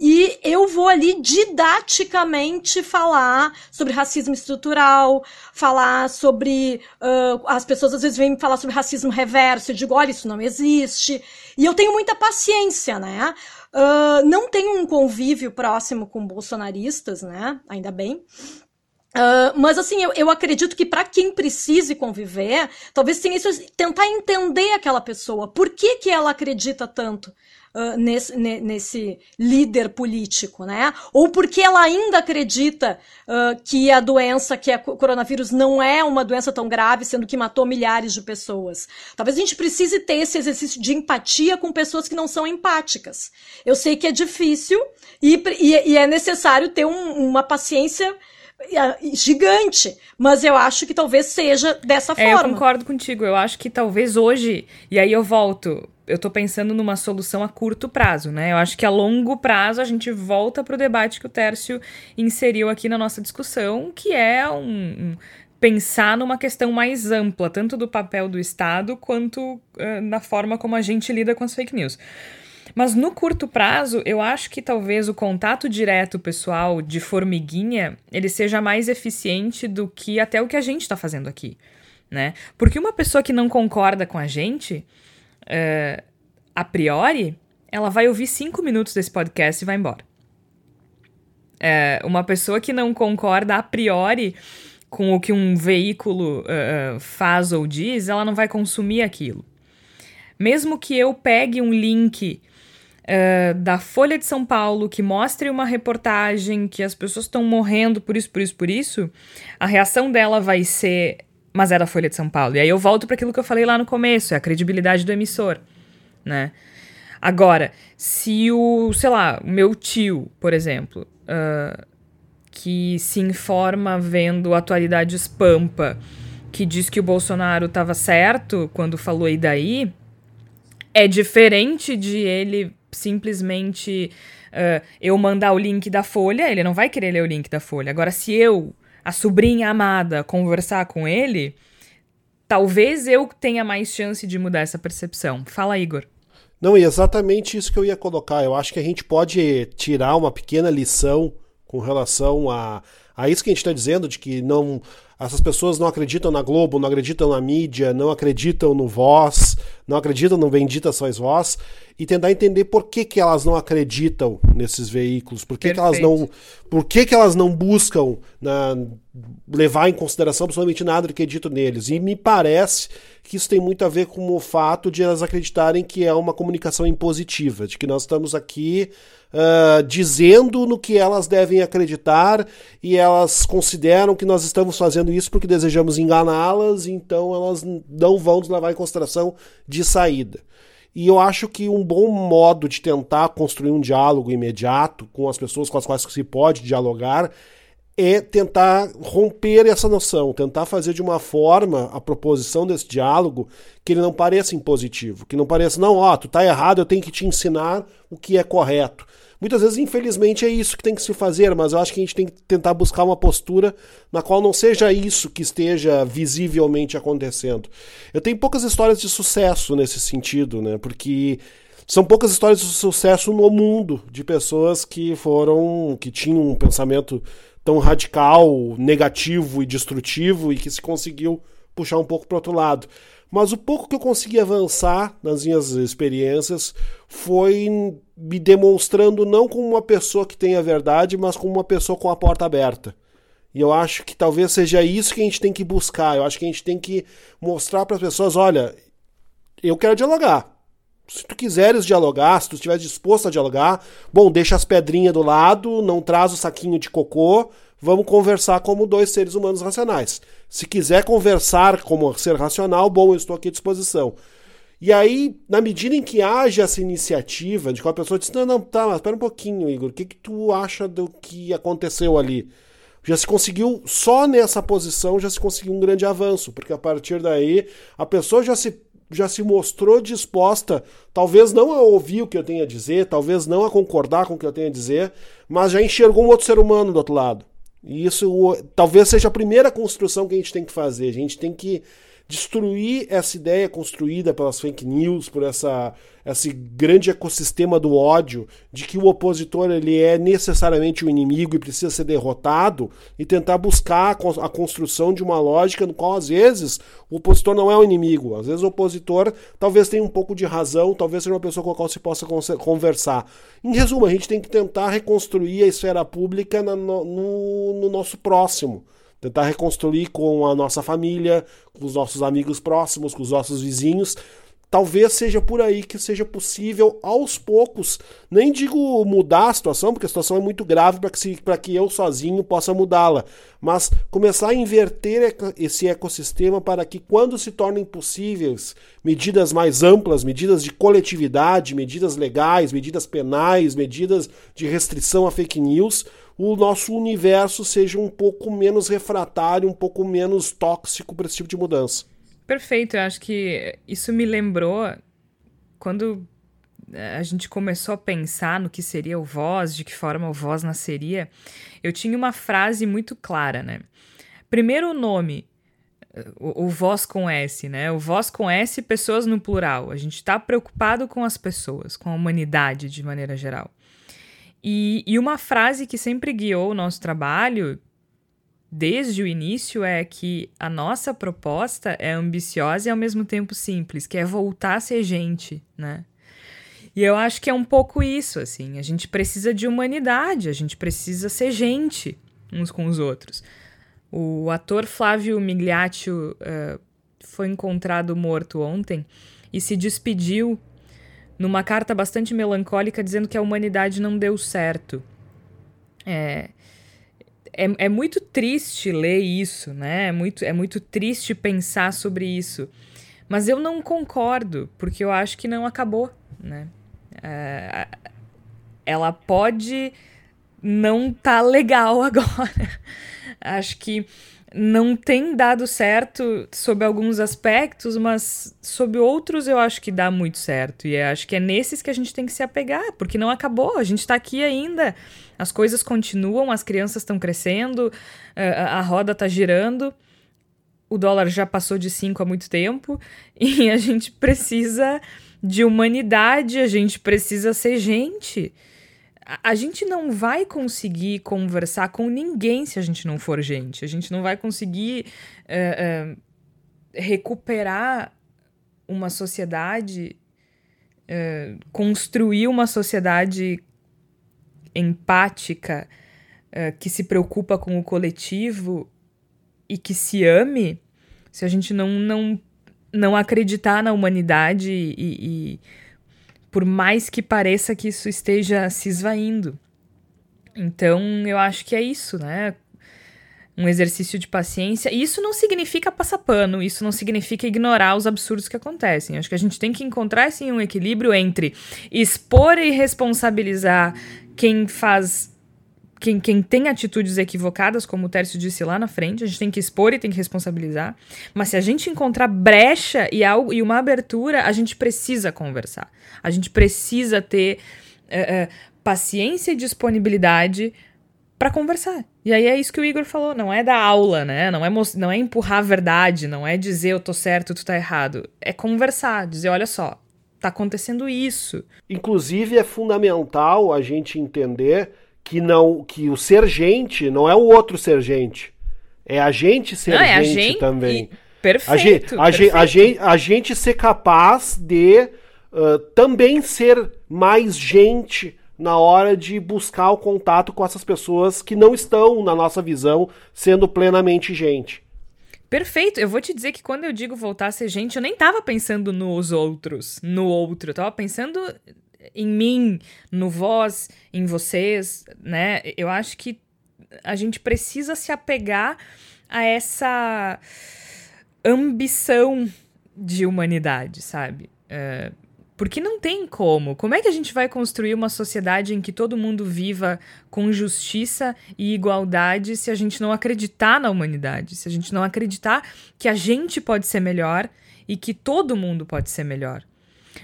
E eu vou ali didaticamente falar sobre racismo estrutural, falar sobre. Uh, as pessoas às vezes vêm me falar sobre racismo reverso. Eu digo, olha, isso não existe. E eu tenho muita paciência, né? Uh, não tenho um convívio próximo com bolsonaristas, né? Ainda bem. Uh, mas assim, eu, eu acredito que para quem precise conviver, talvez tenha isso, tentar entender aquela pessoa, por que, que ela acredita tanto uh, nesse, nesse líder político, né? Ou porque ela ainda acredita uh, que a doença, que é coronavírus, não é uma doença tão grave, sendo que matou milhares de pessoas. Talvez a gente precise ter esse exercício de empatia com pessoas que não são empáticas. Eu sei que é difícil e, e, e é necessário ter um, uma paciência gigante, mas eu acho que talvez seja dessa é, forma. Eu concordo contigo. Eu acho que talvez hoje, e aí eu volto, eu tô pensando numa solução a curto prazo, né? Eu acho que a longo prazo a gente volta pro debate que o Tércio inseriu aqui na nossa discussão, que é um, um pensar numa questão mais ampla, tanto do papel do Estado quanto uh, na forma como a gente lida com as fake news. Mas no curto prazo, eu acho que talvez o contato direto pessoal de formiguinha ele seja mais eficiente do que até o que a gente está fazendo aqui, né? Porque uma pessoa que não concorda com a gente, uh, a priori, ela vai ouvir cinco minutos desse podcast e vai embora. Uh, uma pessoa que não concorda a priori com o que um veículo uh, faz ou diz, ela não vai consumir aquilo. Mesmo que eu pegue um link uh, da Folha de São Paulo que mostre uma reportagem que as pessoas estão morrendo por isso, por isso, por isso, a reação dela vai ser. Mas é da Folha de São Paulo. E aí eu volto para aquilo que eu falei lá no começo, é a credibilidade do emissor, né? Agora, se o, sei lá, o meu tio, por exemplo, uh, que se informa vendo Atualidades Pampa, que diz que o Bolsonaro estava certo quando falou e daí, é diferente de ele simplesmente uh, eu mandar o link da Folha, ele não vai querer ler o link da Folha. Agora, se eu, a sobrinha amada, conversar com ele, talvez eu tenha mais chance de mudar essa percepção. Fala, Igor. Não, e exatamente isso que eu ia colocar. Eu acho que a gente pode tirar uma pequena lição com relação a, A isso que a gente está dizendo, de que não essas pessoas não acreditam na Globo, não acreditam na mídia, não acreditam no Voz, não acreditam no Bendita Sois Voz, e tentar entender por que, que elas não acreditam nesses veículos, por que, que elas não, por que, que elas não buscam na, levar em consideração absolutamente nada do que é dito neles. E me parece que isso tem muito a ver com o fato de elas acreditarem que é uma comunicação impositiva, de que nós estamos aqui uh, dizendo no que elas devem acreditar e elas consideram que nós estamos fazendo isso porque desejamos enganá-las, então elas não vão nos levar em consideração de saída. E eu acho que um bom modo de tentar construir um diálogo imediato com as pessoas com as quais se pode dialogar é tentar romper essa noção, tentar fazer de uma forma a proposição desse diálogo que ele não pareça impositivo, que não pareça, não, ó, tu tá errado, eu tenho que te ensinar o que é correto. Muitas vezes, infelizmente, é isso que tem que se fazer, mas eu acho que a gente tem que tentar buscar uma postura na qual não seja isso que esteja visivelmente acontecendo. Eu tenho poucas histórias de sucesso nesse sentido, né? Porque são poucas histórias de sucesso no mundo de pessoas que foram, que tinham um pensamento tão radical, negativo e destrutivo e que se conseguiu puxar um pouco para outro lado. Mas o pouco que eu consegui avançar nas minhas experiências foi me demonstrando não como uma pessoa que tem a verdade, mas como uma pessoa com a porta aberta. E eu acho que talvez seja isso que a gente tem que buscar. Eu acho que a gente tem que mostrar para as pessoas: olha, eu quero dialogar. Se tu quiseres dialogar, se tu estiver disposto a dialogar, bom, deixa as pedrinhas do lado, não traz o saquinho de cocô, vamos conversar como dois seres humanos racionais. Se quiser conversar como ser racional, bom, eu estou aqui à disposição. E aí, na medida em que haja essa iniciativa de que a pessoa diz, não, não, tá, mas espera um pouquinho, Igor, o que, que tu acha do que aconteceu ali? Já se conseguiu, só nessa posição, já se conseguiu um grande avanço, porque a partir daí a pessoa já se, já se mostrou disposta, talvez não a ouvir o que eu tenho a dizer, talvez não a concordar com o que eu tenho a dizer, mas já enxergou um outro ser humano do outro lado. E isso talvez seja a primeira construção que a gente tem que fazer. A gente tem que destruir essa ideia construída pelas fake news, por essa, esse grande ecossistema do ódio, de que o opositor ele é necessariamente o inimigo e precisa ser derrotado, e tentar buscar a construção de uma lógica no qual, às vezes, o opositor não é o inimigo. Às vezes, o opositor talvez tenha um pouco de razão, talvez seja uma pessoa com a qual se possa conversar. Em resumo, a gente tem que tentar reconstruir a esfera pública no, no nosso próximo tentar reconstruir com a nossa família, com os nossos amigos próximos, com os nossos vizinhos. Talvez seja por aí que seja possível, aos poucos, nem digo mudar a situação, porque a situação é muito grave para que, que eu sozinho possa mudá-la, mas começar a inverter esse ecossistema para que, quando se tornem possíveis medidas mais amplas, medidas de coletividade, medidas legais, medidas penais, medidas de restrição a fake news, o nosso universo seja um pouco menos refratário, um pouco menos tóxico para esse tipo de mudança. Perfeito, eu acho que isso me lembrou quando eh, a gente começou a pensar no que seria o voz, de que forma o voz nasceria, eu tinha uma frase muito clara, né? Primeiro o nome, eh, o, o voz com S, né? O voz com S, pessoas no plural. A gente está preocupado com as pessoas, com a humanidade de maneira geral. E, e uma frase que sempre guiou o nosso trabalho, desde o início, é que a nossa proposta é ambiciosa e ao mesmo tempo simples, que é voltar a ser gente, né? E eu acho que é um pouco isso, assim. A gente precisa de humanidade, a gente precisa ser gente uns com os outros. O ator Flávio Migliaccio uh, foi encontrado morto ontem e se despediu numa carta bastante melancólica dizendo que a humanidade não deu certo. É, é, é muito triste ler isso, né? É muito, é muito triste pensar sobre isso. Mas eu não concordo, porque eu acho que não acabou, né? É, ela pode não tá legal agora. acho que não tem dado certo sob alguns aspectos, mas sob outros eu acho que dá muito certo. E acho que é nesses que a gente tem que se apegar, porque não acabou, a gente está aqui ainda. As coisas continuam, as crianças estão crescendo, a, roda está girando. O dólar já passou de 5 há muito tempo e a gente precisa de humanidade, a gente precisa ser gente. A gente não vai conseguir conversar com ninguém se a gente não for gente. A gente não vai conseguir uh, uh, recuperar uma sociedade, uh, construir uma sociedade empática, que se preocupa com o coletivo e que se ame, se a gente não, não, não acreditar na humanidade e, e por mais que pareça que isso esteja se esvaindo. Então, eu acho que é isso, né? Um exercício de paciência. E isso não significa passar pano, isso não significa ignorar os absurdos que acontecem. Acho que a gente tem que encontrar assim, um equilíbrio entre expor e responsabilizar quem faz quem, quem tem atitudes equivocadas, como o Tércio disse lá na frente, a gente tem que expor e tem que responsabilizar. Mas se a gente encontrar brecha e, algo, e uma abertura, a gente precisa conversar. A gente precisa ter uh, uh, paciência e disponibilidade para conversar. E aí é isso que o Igor falou, não é da aula, né? Não é, não é empurrar a verdade, não é dizer eu tô certo, tu tá errado. É conversar, dizer, olha só, tá acontecendo isso. Inclusive é fundamental a gente entender que não que o ser gente não é o outro ser gente. É a gente ser não, é gente, gente, também. E... Perfeito, a gente, perfeito. A, gente, a, gente, a gente ser capaz de uh, também ser mais gente na hora de buscar o contato com essas pessoas que não estão, na nossa visão, sendo plenamente gente. Perfeito. Eu vou te dizer que quando eu digo voltar a ser gente, eu nem tava pensando nos outros, no outro. Eu tava pensando em mim, no vós, em vocês, né? Eu acho que a gente precisa se apegar a essa ambição de humanidade, sabe? Uh, porque não tem como. Como é que a gente vai construir uma sociedade em que todo mundo viva com justiça e igualdade se a gente não acreditar na humanidade? Se a gente não acreditar que a gente pode ser melhor e que todo mundo pode ser melhor?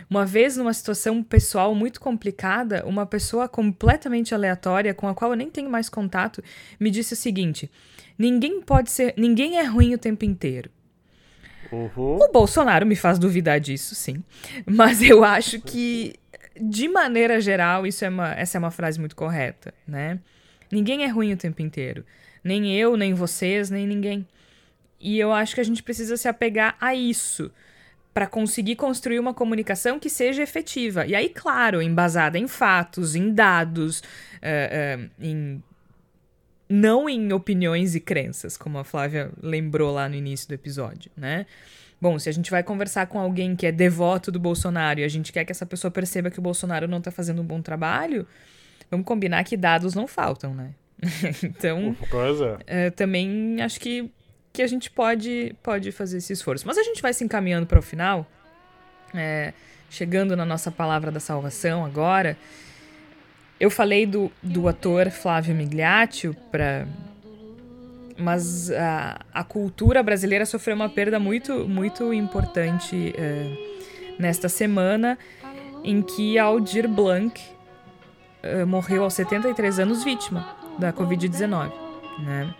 Uma vez, numa situação pessoal muito complicada, uma pessoa completamente aleatória, com a qual eu nem tenho mais contato, me disse o seguinte: ninguém pode ser. ninguém é ruim o tempo inteiro. Uhum. O Bolsonaro me faz duvidar disso, sim. Mas eu acho que, de maneira geral, isso é uma, essa é uma frase muito correta, né? Ninguém é ruim o tempo inteiro. Nem eu, nem vocês, nem ninguém. E eu acho que a gente precisa se apegar a isso para conseguir construir uma comunicação que seja efetiva. E aí, claro, embasada em fatos, em dados, uh, uh, em não em opiniões e crenças, como a Flávia lembrou lá no início do episódio, né? Bom, se a gente vai conversar com alguém que é devoto do Bolsonaro e a gente quer que essa pessoa perceba que o Bolsonaro não tá fazendo um bom trabalho, vamos combinar que dados não faltam, né? então, é. também acho que que a gente pode, pode fazer esse esforço. Mas a gente vai se encaminhando para o final, é, chegando na nossa palavra da salvação agora. Eu falei do, do ator Flávio Migliaccio para mas a, a cultura brasileira sofreu uma perda muito muito importante é, nesta semana em que Aldir Blanc é, morreu aos 73 anos vítima da Covid-19, né?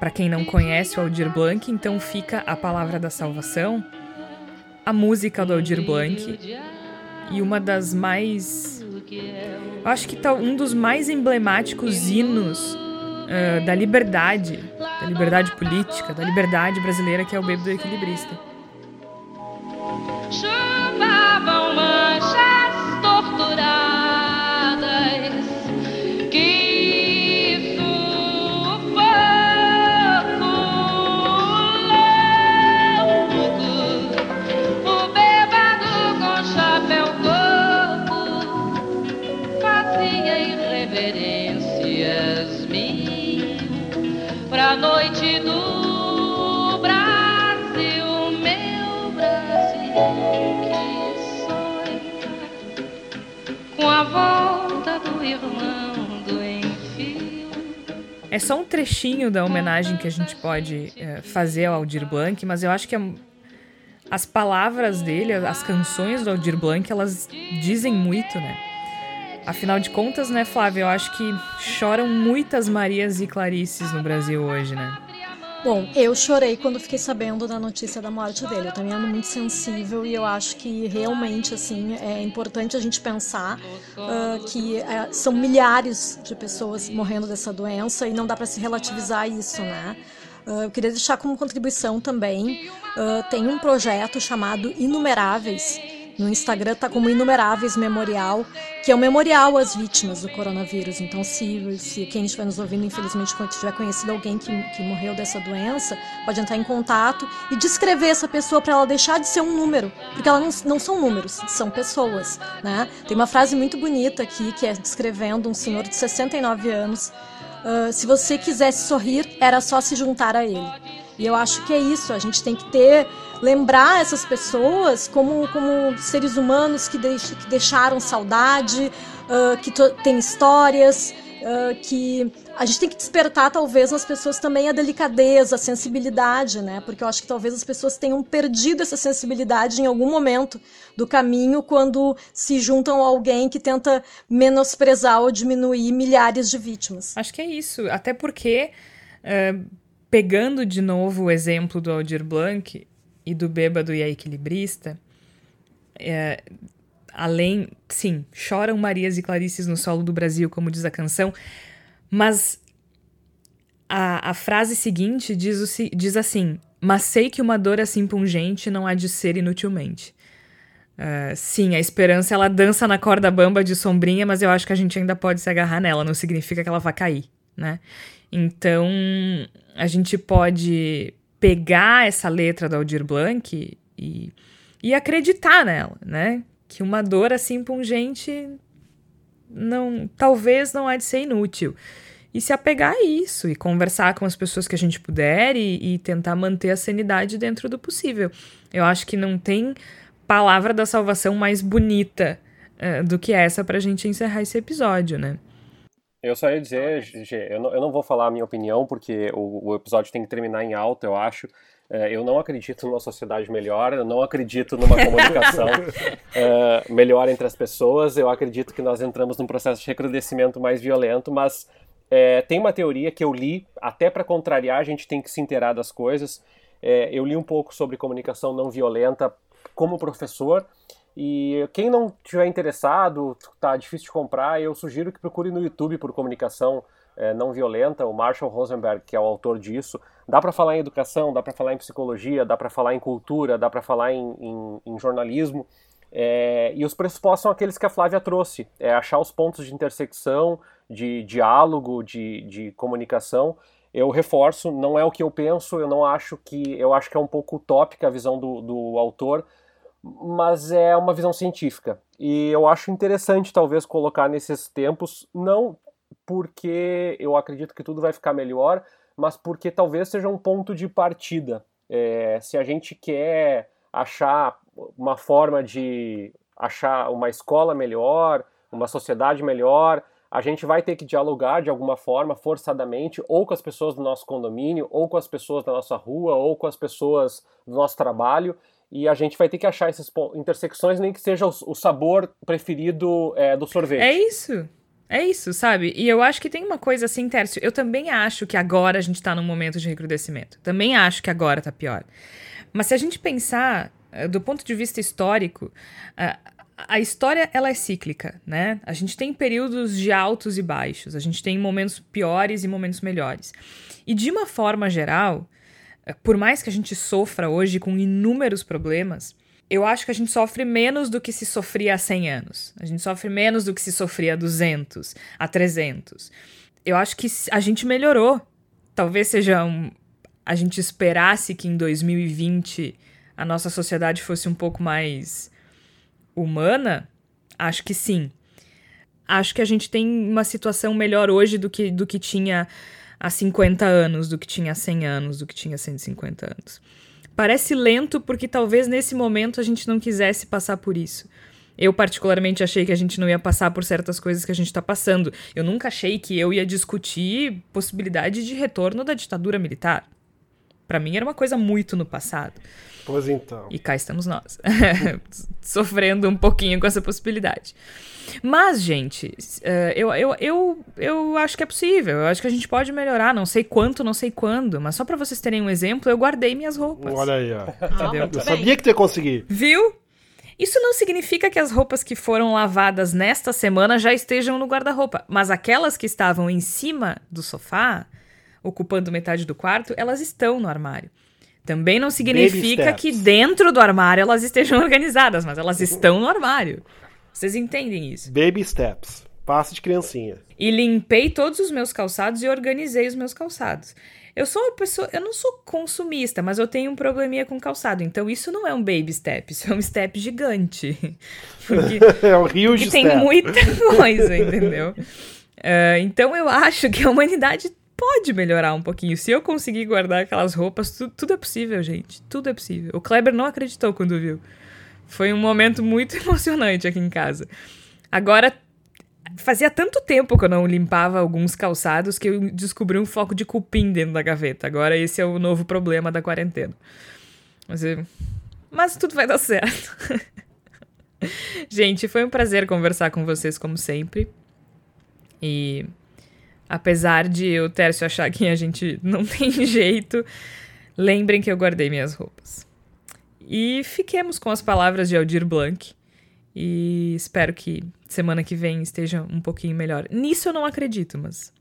Para quem não conhece o Aldir Blanc, então fica a palavra da salvação, a música do Aldir Blanc e uma das mais. Acho que tá um dos mais emblemáticos hinos uh, da liberdade, da liberdade política, da liberdade brasileira, que é o Bebo do Equilibrista. Volta do irmão do enfio. É só um trechinho da homenagem que a gente pode é, fazer ao Aldir Blanc, mas eu acho que a, as palavras dele, as canções do Aldir Blanc, elas dizem muito, né? Afinal de contas, né, Flávia, eu acho que choram muitas Marias e Clarices no Brasil hoje, né? Bom, eu chorei quando fiquei sabendo da notícia da morte dele. Eu também ando muito sensível e eu acho que realmente assim é importante a gente pensar uh, que uh, são milhares de pessoas morrendo dessa doença e não dá para se relativizar isso, né? Uh, eu queria deixar como contribuição também tem um projeto chamado Inumeráveis no Instagram tá como Inumeráveis Memorial, que é um memorial às vítimas do coronavírus. Então, se, se quem estiver nos ouvindo, infelizmente, tiver conhecido alguém que, que morreu dessa doença, pode entrar em contato e descrever essa pessoa para ela deixar de ser um número, porque elas não, não são números, são pessoas. Né? Tem uma frase muito bonita aqui, que é descrevendo um senhor de 69 anos. Uh, se você quisesse sorrir, era só se juntar a ele. E eu acho que é isso, a gente tem que ter lembrar essas pessoas como, como seres humanos que, deix, que deixaram saudade, uh, que têm histórias, uh, que a gente tem que despertar talvez nas pessoas também a delicadeza, a sensibilidade, né? Porque eu acho que talvez as pessoas tenham perdido essa sensibilidade em algum momento do caminho quando se juntam a alguém que tenta menosprezar ou diminuir milhares de vítimas. Acho que é isso, até porque uh, pegando de novo o exemplo do Aldir Blanc, e do bêbado e a equilibrista, é, além, sim, choram Marias e Clarices no solo do Brasil, como diz a canção, mas a, a frase seguinte diz, o, diz assim: Mas sei que uma dor assim pungente não há de ser inutilmente. Uh, sim, a esperança ela dança na corda bamba de sombrinha, mas eu acho que a gente ainda pode se agarrar nela, não significa que ela vai cair, né? Então, a gente pode pegar essa letra da Aldir Blanc e, e acreditar nela, né? Que uma dor assim pungente não, talvez não há de ser inútil. E se apegar a isso e conversar com as pessoas que a gente puder e, e tentar manter a sanidade dentro do possível. Eu acho que não tem palavra da salvação mais bonita uh, do que essa para a gente encerrar esse episódio, né? Eu só ia dizer, Gê, eu não, eu não vou falar a minha opinião, porque o, o episódio tem que terminar em alta, eu acho. É, eu não acredito numa sociedade melhor, eu não acredito numa comunicação é, melhor entre as pessoas. Eu acredito que nós entramos num processo de recrudescimento mais violento, mas é, tem uma teoria que eu li, até para contrariar, a gente tem que se inteirar das coisas. É, eu li um pouco sobre comunicação não violenta como professor, e quem não tiver interessado, tá difícil de comprar, eu sugiro que procure no YouTube por comunicação é, não violenta, o Marshall Rosenberg, que é o autor disso. Dá para falar em educação, dá para falar em psicologia, dá para falar em cultura, dá para falar em, em, em jornalismo. É, e os pressupostos são aqueles que a Flávia trouxe: é achar os pontos de intersecção, de diálogo, de, de comunicação. Eu reforço, não é o que eu penso, eu não acho que. Eu acho que é um pouco utópica a visão do, do autor, mas é uma visão científica. E eu acho interessante, talvez, colocar nesses tempos, não porque eu acredito que tudo vai ficar melhor, mas porque talvez seja um ponto de partida. É, se a gente quer achar uma forma de achar uma escola melhor, uma sociedade melhor, a gente vai ter que dialogar de alguma forma, forçadamente, ou com as pessoas do nosso condomínio, ou com as pessoas da nossa rua, ou com as pessoas do nosso trabalho e a gente vai ter que achar essas intersecções, nem que seja o, o sabor preferido é, do sorvete. É isso. É isso, sabe? E eu acho que tem uma coisa assim, Tércio. Eu também acho que agora a gente tá num momento de recrudescimento. Também acho que agora tá pior. Mas se a gente pensar eh, do ponto de vista histórico, a história ela é cíclica, né? A gente tem períodos de altos e baixos, a gente tem momentos piores e momentos melhores. E de uma forma geral, por mais que a gente sofra hoje com inúmeros problemas, eu acho que a gente sofre menos do que se sofria há 100 anos. A gente sofre menos do que se sofria há 200, há 300. Eu acho que a gente melhorou. Talvez seja um, a gente esperasse que em 2020 a nossa sociedade fosse um pouco mais humana. Acho que sim. Acho que a gente tem uma situação melhor hoje do que, do que tinha há 50 anos do que tinha há 100 anos, do que tinha 150 anos. Parece lento porque talvez nesse momento a gente não quisesse passar por isso. Eu, particularmente, achei que a gente não ia passar por certas coisas que a gente está passando. Eu nunca achei que eu ia discutir possibilidade de retorno da ditadura militar. Para mim era uma coisa muito no passado. Pois então. E cá estamos nós, sofrendo um pouquinho com essa possibilidade. Mas, gente, uh, eu, eu, eu, eu acho que é possível. Eu acho que a gente pode melhorar. Não sei quanto, não sei quando. Mas só para vocês terem um exemplo, eu guardei minhas roupas. Olha aí, ó. Entendeu? Eu sabia que tu ia conseguir. Viu? Isso não significa que as roupas que foram lavadas nesta semana já estejam no guarda-roupa. Mas aquelas que estavam em cima do sofá, ocupando metade do quarto, elas estão no armário. Também não significa que dentro do armário elas estejam organizadas, mas elas estão no armário. Vocês entendem isso? Baby steps. Passo de criancinha. E limpei todos os meus calçados e organizei os meus calçados. Eu sou uma pessoa, eu não sou consumista, mas eu tenho um probleminha com calçado. Então isso não é um baby step, isso é um step gigante. Porque, é um rio de tem step. muita coisa, entendeu? Uh, então eu acho que a humanidade pode melhorar um pouquinho. Se eu conseguir guardar aquelas roupas, tu, tudo é possível, gente. Tudo é possível. O Kleber não acreditou quando viu. Foi um momento muito emocionante aqui em casa. Agora, fazia tanto tempo que eu não limpava alguns calçados que eu descobri um foco de cupim dentro da gaveta. Agora esse é o novo problema da quarentena. Mas, eu... Mas tudo vai dar certo. Gente, foi um prazer conversar com vocês, como sempre. E apesar de o Tércio achar que a gente não tem jeito, lembrem que eu guardei minhas roupas. E fiquemos com as palavras de Aldir Blanc. E espero que semana que vem esteja um pouquinho melhor. Nisso eu não acredito, mas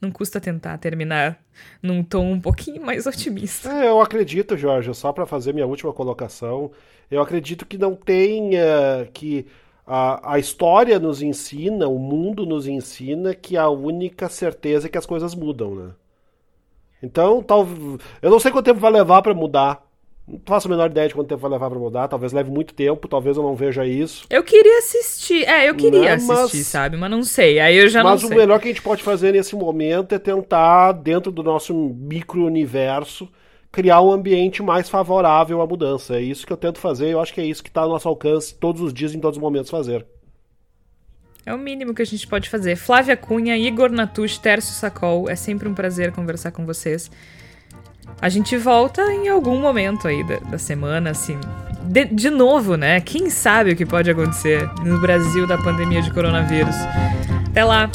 não custa tentar terminar num tom um pouquinho mais otimista. É, eu acredito, Jorge, só para fazer minha última colocação, eu acredito que não tenha que a, a história nos ensina, o mundo nos ensina que a única certeza é que as coisas mudam, né? Então, tal, eu não sei quanto tempo vai levar para mudar, não faço a menor ideia de quanto tempo vai levar pra mudar. Talvez leve muito tempo, talvez eu não veja isso. Eu queria assistir. É, eu queria né? assistir, mas, sabe? Mas não sei. Aí eu já mas não sei. Mas o melhor que a gente pode fazer nesse momento é tentar, dentro do nosso micro-universo, criar um ambiente mais favorável à mudança. É isso que eu tento fazer. Eu acho que é isso que está ao nosso alcance todos os dias, em todos os momentos, fazer. É o mínimo que a gente pode fazer. Flávia Cunha, Igor Natush, Tércio Sacol. É sempre um prazer conversar com vocês. A gente volta em algum momento aí da, da semana, assim. De, de novo, né? Quem sabe o que pode acontecer no Brasil da pandemia de coronavírus. Até lá!